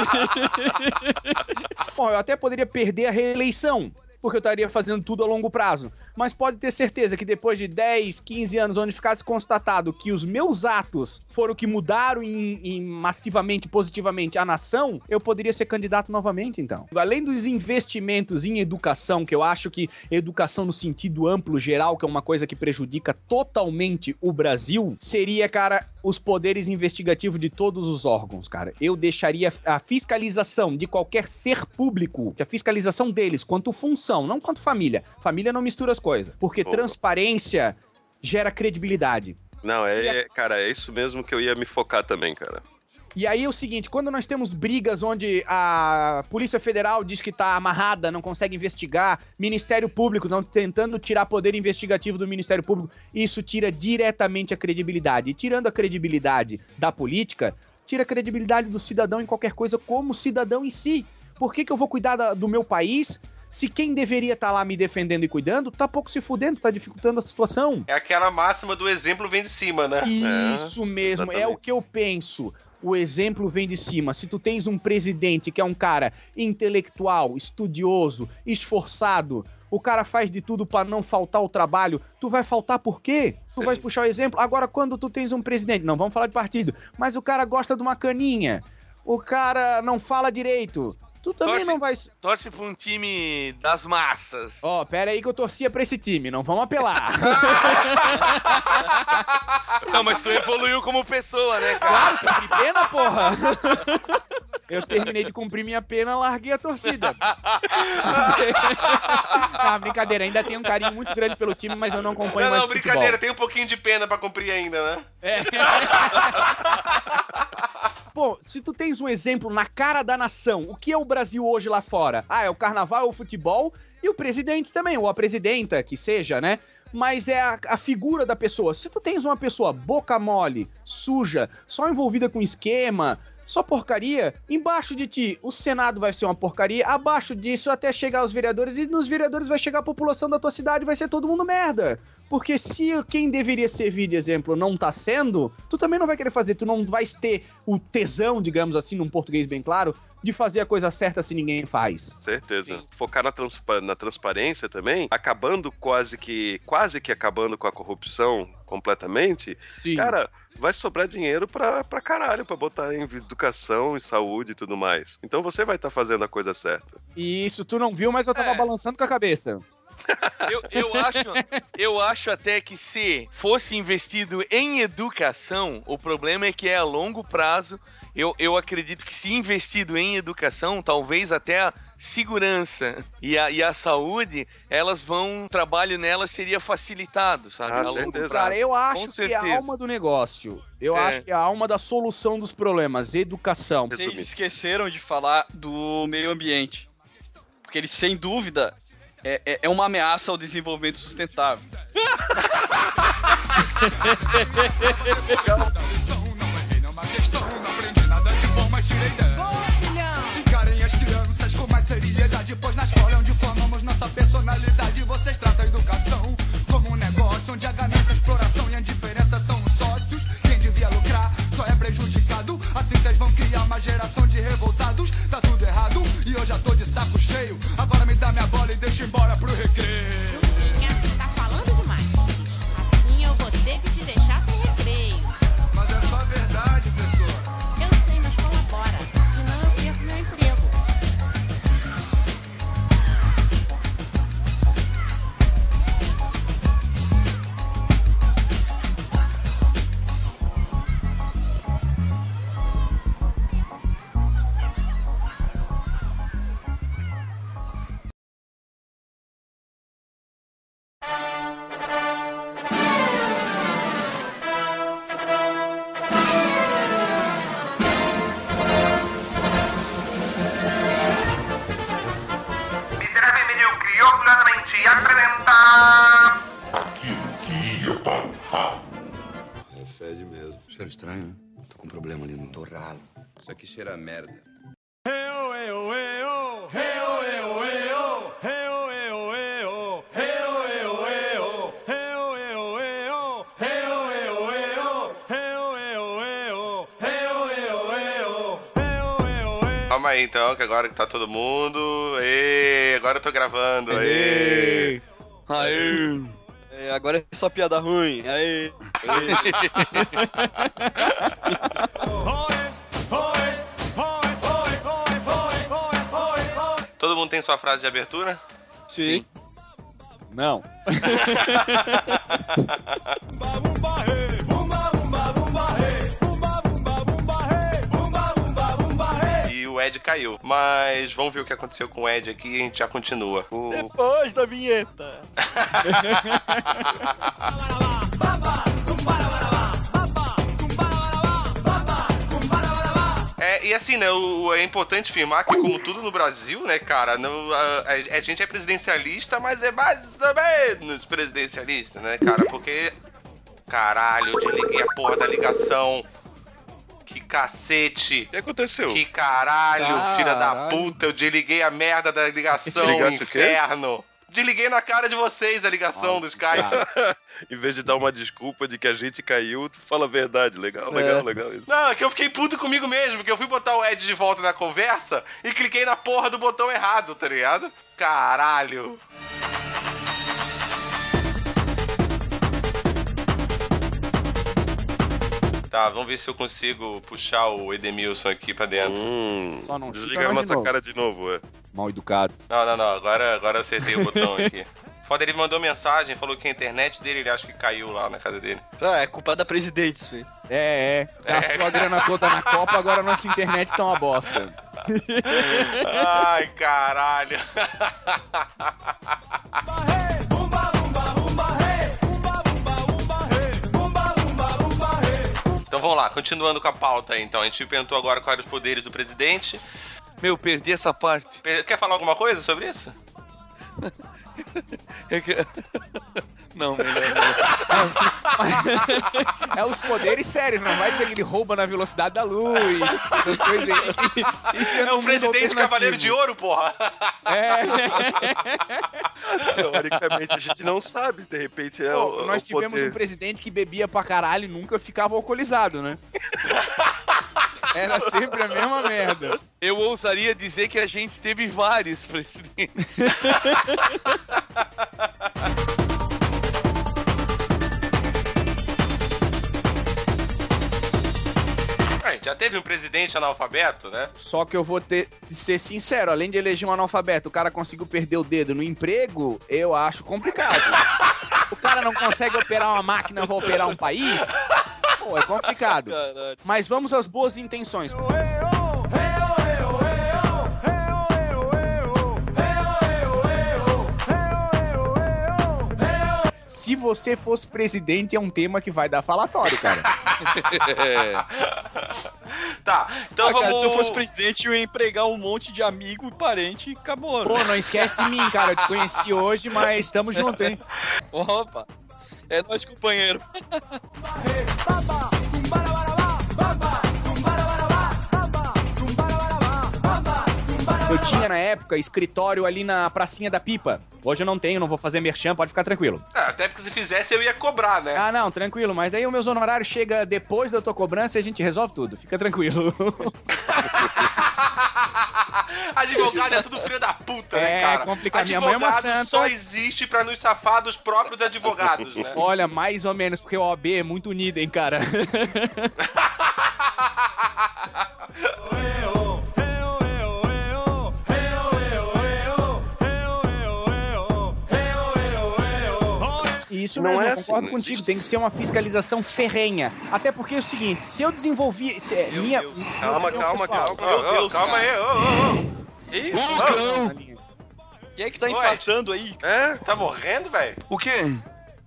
Bom, eu até poderia perder a reeleição. Porque eu estaria fazendo tudo a longo prazo. Mas pode ter certeza que depois de 10, 15 anos, onde ficasse constatado que os meus atos foram que mudaram em, em massivamente, positivamente a nação, eu poderia ser candidato novamente, então. Além dos investimentos em educação, que eu acho que educação no sentido amplo, geral, que é uma coisa que prejudica totalmente o Brasil, seria, cara, os poderes investigativos de todos os órgãos, cara. Eu deixaria a fiscalização de qualquer ser público, a fiscalização deles, quanto função, não quanto família. Família não mistura as coisas. Porque Boa. transparência gera credibilidade. Não, é, é- cara, é isso mesmo que eu ia me focar também, cara. E aí é o seguinte, quando nós temos brigas onde a Polícia Federal diz que tá amarrada, não consegue investigar, Ministério Público não tentando tirar poder investigativo do Ministério Público, isso tira diretamente a credibilidade. E tirando a credibilidade da política, tira a credibilidade do cidadão em qualquer coisa como cidadão em si. Por que, que eu vou cuidar da- do meu país se quem deveria estar lá me defendendo e cuidando tá pouco se fudendo, tá dificultando a situação? É aquela máxima do exemplo vem de cima, né? Isso mesmo, é o exatamente. que eu penso. O exemplo vem de cima. Se tu tens um presidente que é um cara intelectual, estudioso, esforçado, o cara faz de tudo pra não faltar o trabalho, tu vai faltar por quê? Tu Sim. vai puxar o exemplo. Agora, quando tu tens um presidente, não vamos falar de partido, mas o cara gosta de uma caninha, o cara não fala direito, tu também Torce- não vai. Torce pra um time das massas. Ó, pera aí que eu torcia pra esse time, não vamos apelar. Não, mas tu evoluiu como pessoa, né, cara? Claro, cumpri pena, porra! Eu terminei de cumprir minha pena, larguei a torcida. não, brincadeira, ainda tenho um carinho muito grande pelo time, mas eu não acompanho Não, mais não, futebol. brincadeira, tem um pouquinho de pena pra cumprir ainda, né? Pô, se tu tens um exemplo na cara da nação, o que é o Brasil hoje lá fora? Ah, é o carnaval, é o futebol e o presidente também, ou a presidenta, que seja, né? Mas é a, a figura da pessoa. Se tu tens uma pessoa boca mole, suja, só envolvida com esquema, só porcaria, embaixo de ti o Senado vai ser uma porcaria, abaixo disso até chegar os vereadores e nos vereadores vai chegar a população da tua cidade, vai ser todo mundo merda. Porque se quem deveria servir de exemplo não tá sendo, tu também não vai querer fazer, tu não vais ter o tesão, digamos assim, num português bem claro, de fazer a coisa certa se ninguém faz. Certeza. Focar na, transpa- na transparência também, acabando quase que quase que acabando com a corrupção completamente, Sim. cara, vai sobrar dinheiro pra, pra caralho, pra botar em educação e saúde e tudo mais. Então você vai estar fazendo a coisa certa. E isso tu não viu, mas eu tava É. balançando com a cabeça. Eu, eu, acho, eu acho até que se fosse investido em educação, o problema é que é a longo prazo. Eu, eu acredito que se investido em educação, talvez até a segurança e a, e a saúde, elas vão, o trabalho nelas seria facilitado, sabe? Ah, A longo certeza. Cara, eu acho que é a certeza. alma do negócio. Eu É. acho que é a alma da solução dos problemas, educação. Vocês esqueceram de falar do meio ambiente. Porque ele, sem dúvida, é, é- é uma ameaça ao desenvolvimento sustentável. seriedade, pois na escola é onde formamos nossa personalidade. Vocês tratam a educação cheira a merda. Calma aí então, que agora que tá todo mundo. Ê, agora eu tô gravando. Ê. Aê. É, agora é só piada ruim. Aí. Todo mundo tem sua frase de abertura? Sim. Não. E o Ed caiu. Mas vamos ver o que aconteceu com o Ed aqui e a gente já continua. O- Depois da vinheta. É, e assim, né, o- é importante afirmar que, como tudo no Brasil, né, cara, no- a, a- a gente é presidencialista, mas é mais ou menos presidencialista, né, cara? Porque. Caralho, eu desliguei a porra da ligação. Que cacete. O que aconteceu? Que caralho, filha da Caralho. puta, eu desliguei a merda da ligação, Desligasse o quê? inferno. Desliguei na cara de vocês a ligação do Skype. em vez de dar uma desculpa de que a gente caiu, tu fala a verdade. Legal, legal, legal isso. Não, é que eu fiquei puto comigo mesmo, que eu fui botar o Ed de volta na conversa e cliquei na porra do botão errado, tá ligado? Caralho. Tá, vamos ver se eu consigo puxar o Edemilson aqui pra dentro. Hum, Só não chuta desligar nós de nossa novo. cara de novo, é. Mal educado. Não, não, não, agora, agora eu acertei o botão aqui. Foda, ele mandou mensagem, falou que a internet dele, ele acha que caiu lá na casa dele. Ah, é culpa da presidente, isso aí. É, é. Gastou a grana toda na Copa, agora nossa internet tá uma bosta. Ai, caralho. Então vamos lá, continuando com a pauta aí, então. A gente perguntou agora quais os poderes do presidente. Meu, perdi essa parte. Quer falar alguma coisa sobre isso? É Não, melhor não. É os poderes sérios, não vai dizer que ele rouba na velocidade da luz, essas coisas aí. Isso é, É mundo presidente. Cavaleiro de Ouro, porra! É. Teoricamente a gente não sabe, de repente é Pô, o, nós o tivemos poder. um presidente que bebia pra caralho e nunca ficava alcoolizado, né? Era sempre a mesma merda. Eu ousaria dizer que a gente teve vários presidentes. A gente já teve um presidente analfabeto, né? Só que eu vou ter ser sincero, além de eleger um analfabeto, o cara conseguiu perder o dedo no emprego, eu acho complicado. O cara não consegue operar uma máquina, vai operar um país? Pô, é complicado. Mas vamos às boas intenções. Se você fosse presidente, é um tema que vai dar falatório, cara. Tá, então Ah, cara, vamos. se eu fosse presidente, eu ia empregar um monte de amigo e parente e acabou. Pô, né? não esquece de mim, cara. Eu te conheci hoje, mas tamo junto, hein? Opa! É nós, companheiro. Eu tinha na época escritório ali na pracinha da Pipa. Hoje eu não tenho, não vou fazer merchan, pode ficar tranquilo. É, até porque se fizesse eu ia cobrar, né? Ah, não, tranquilo, mas daí o meus honorários chega depois da tua cobrança e a gente resolve tudo. Fica tranquilo. Advogado é tudo filho da puta, né, É, cara? complicado. Minha mãe é uma santa. só existe pra nos safar dos próprios advogados, né? Olha, mais ou menos, porque o OAB é muito unido, hein, cara. Isso Não mesmo, é eu assim, concordo não contigo. existe Tem que ser uma fiscalização ferrenha. Até porque é o seguinte, se eu desenvolvi... se- é, minha, Deus. meu- Calma, meu calma, pessoal- calma. Ô, ô, Deus, calma cara. aí, ô, ô, ô. Ih, ô, Quem é que tá Oi. infartando aí? É? tá morrendo, velho? O quê?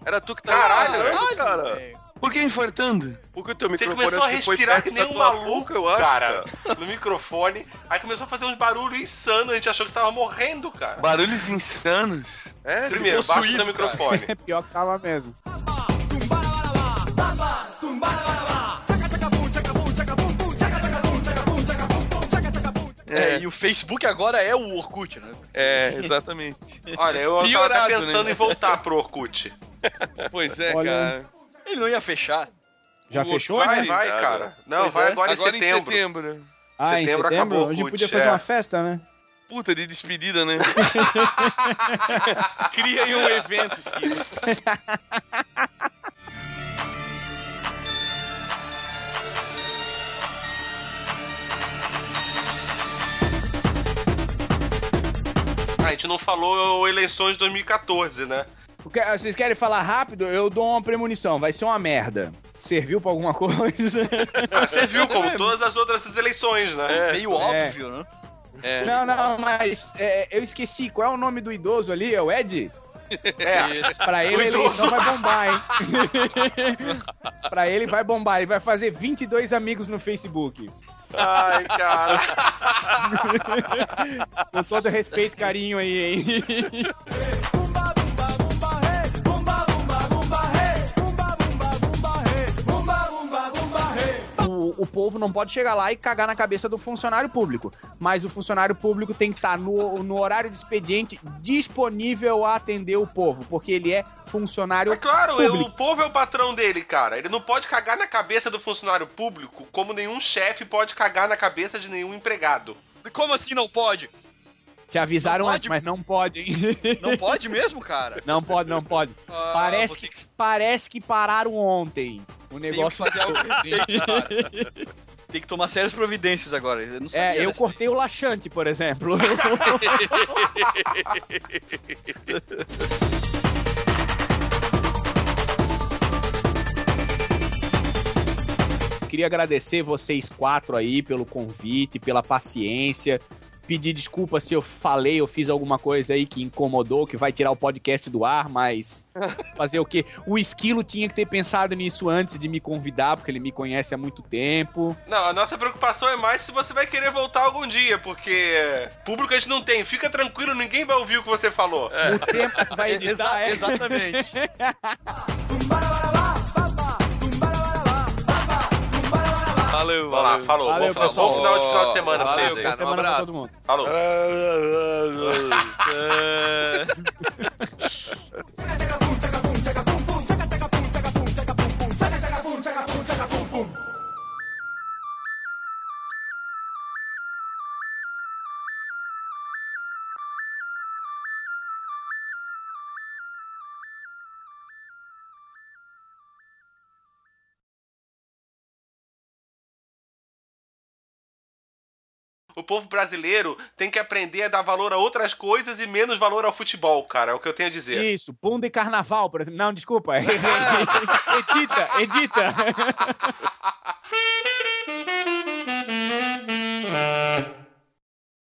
Era tu que Caralho, tava velho. infartando, cara. Por que infartando? Porque o teu Você microfone começou a que respirar que perto nem um maluco, eu acho, cara, no microfone. Aí começou a fazer uns barulhos insanos, a gente achou que você tava morrendo, cara. Barulhos insanos. É, Primeiro, baixa o seu microfone. É pior que tava mesmo. É, e o Facebook agora é o Orkut, né? É, exatamente. Olha, eu tava Piorado, até pensando né? em voltar pro Orkut. Pois é, Olha, cara. Ele não ia fechar. Já O fechou, Vai, né? vai, cara. Não, Pois vai é. agora, Agora em setembro. em setembro. Ah, em Setembro setembro? acabou o A gente podia fazer é. uma festa, né? Puta de despedida, né? Cria aí um evento. Ah, a gente não falou eleições de 2014, né? Vocês querem falar rápido? Eu dou uma premonição. Vai ser uma merda. Serviu pra alguma coisa? Ah, você viu como todas as outras eleições, né? Meio É. óbvio, né? É. Não, não, mas é, eu esqueci. Qual é o nome do idoso ali? É o Ed? É. Pra ele a eleição vai bombar, hein? pra ele vai bombar. Ele vai fazer 22 amigos no Facebook. Ai, cara. Com todo respeito e carinho aí, hein? Povo não pode chegar lá e cagar na cabeça do funcionário público. Mas o funcionário público tem que estar no, no horário de expediente disponível a atender o povo, porque ele é funcionário É claro, público. o povo é o patrão dele, cara. Ele não pode cagar na cabeça do funcionário público como nenhum chefe pode cagar na cabeça de nenhum empregado. Como assim não pode? Te avisaram antes, mas não pode, hein? Não pode mesmo, cara? Não pode, não pode. Ah, parece, você- que, parece que pararam ontem. O Tem que negócio. fazer algo. Tem, que tomar sérias providências agora. Eu É, eu cortei o laxante, por exemplo. Queria agradecer vocês quatro aí pelo convite, pela paciência. Pedir desculpa se eu falei ou fiz alguma coisa aí que incomodou, que vai tirar o podcast do ar, mas fazer o quê? O Esquilo tinha que ter pensado nisso antes de me convidar, porque ele me conhece há muito tempo. Não, a nossa preocupação é mais se você vai querer voltar algum dia, porque público a gente não tem. Fica tranquilo, ninguém vai ouvir o que você falou. O tempo que tu vai editar Exa- é... Exatamente. Valeu, Vamos lá, valeu. falou. Valeu, bom, final- pessoal. bom final de final de semana pra Valeu, vocês aí. semana pra abraço. todo mundo. Falou. O povo brasileiro tem que aprender a dar valor a outras coisas e menos valor ao futebol, cara. É o que eu tenho a dizer. Isso, bunda e carnaval, por exemplo. Não, desculpa. edita, edita.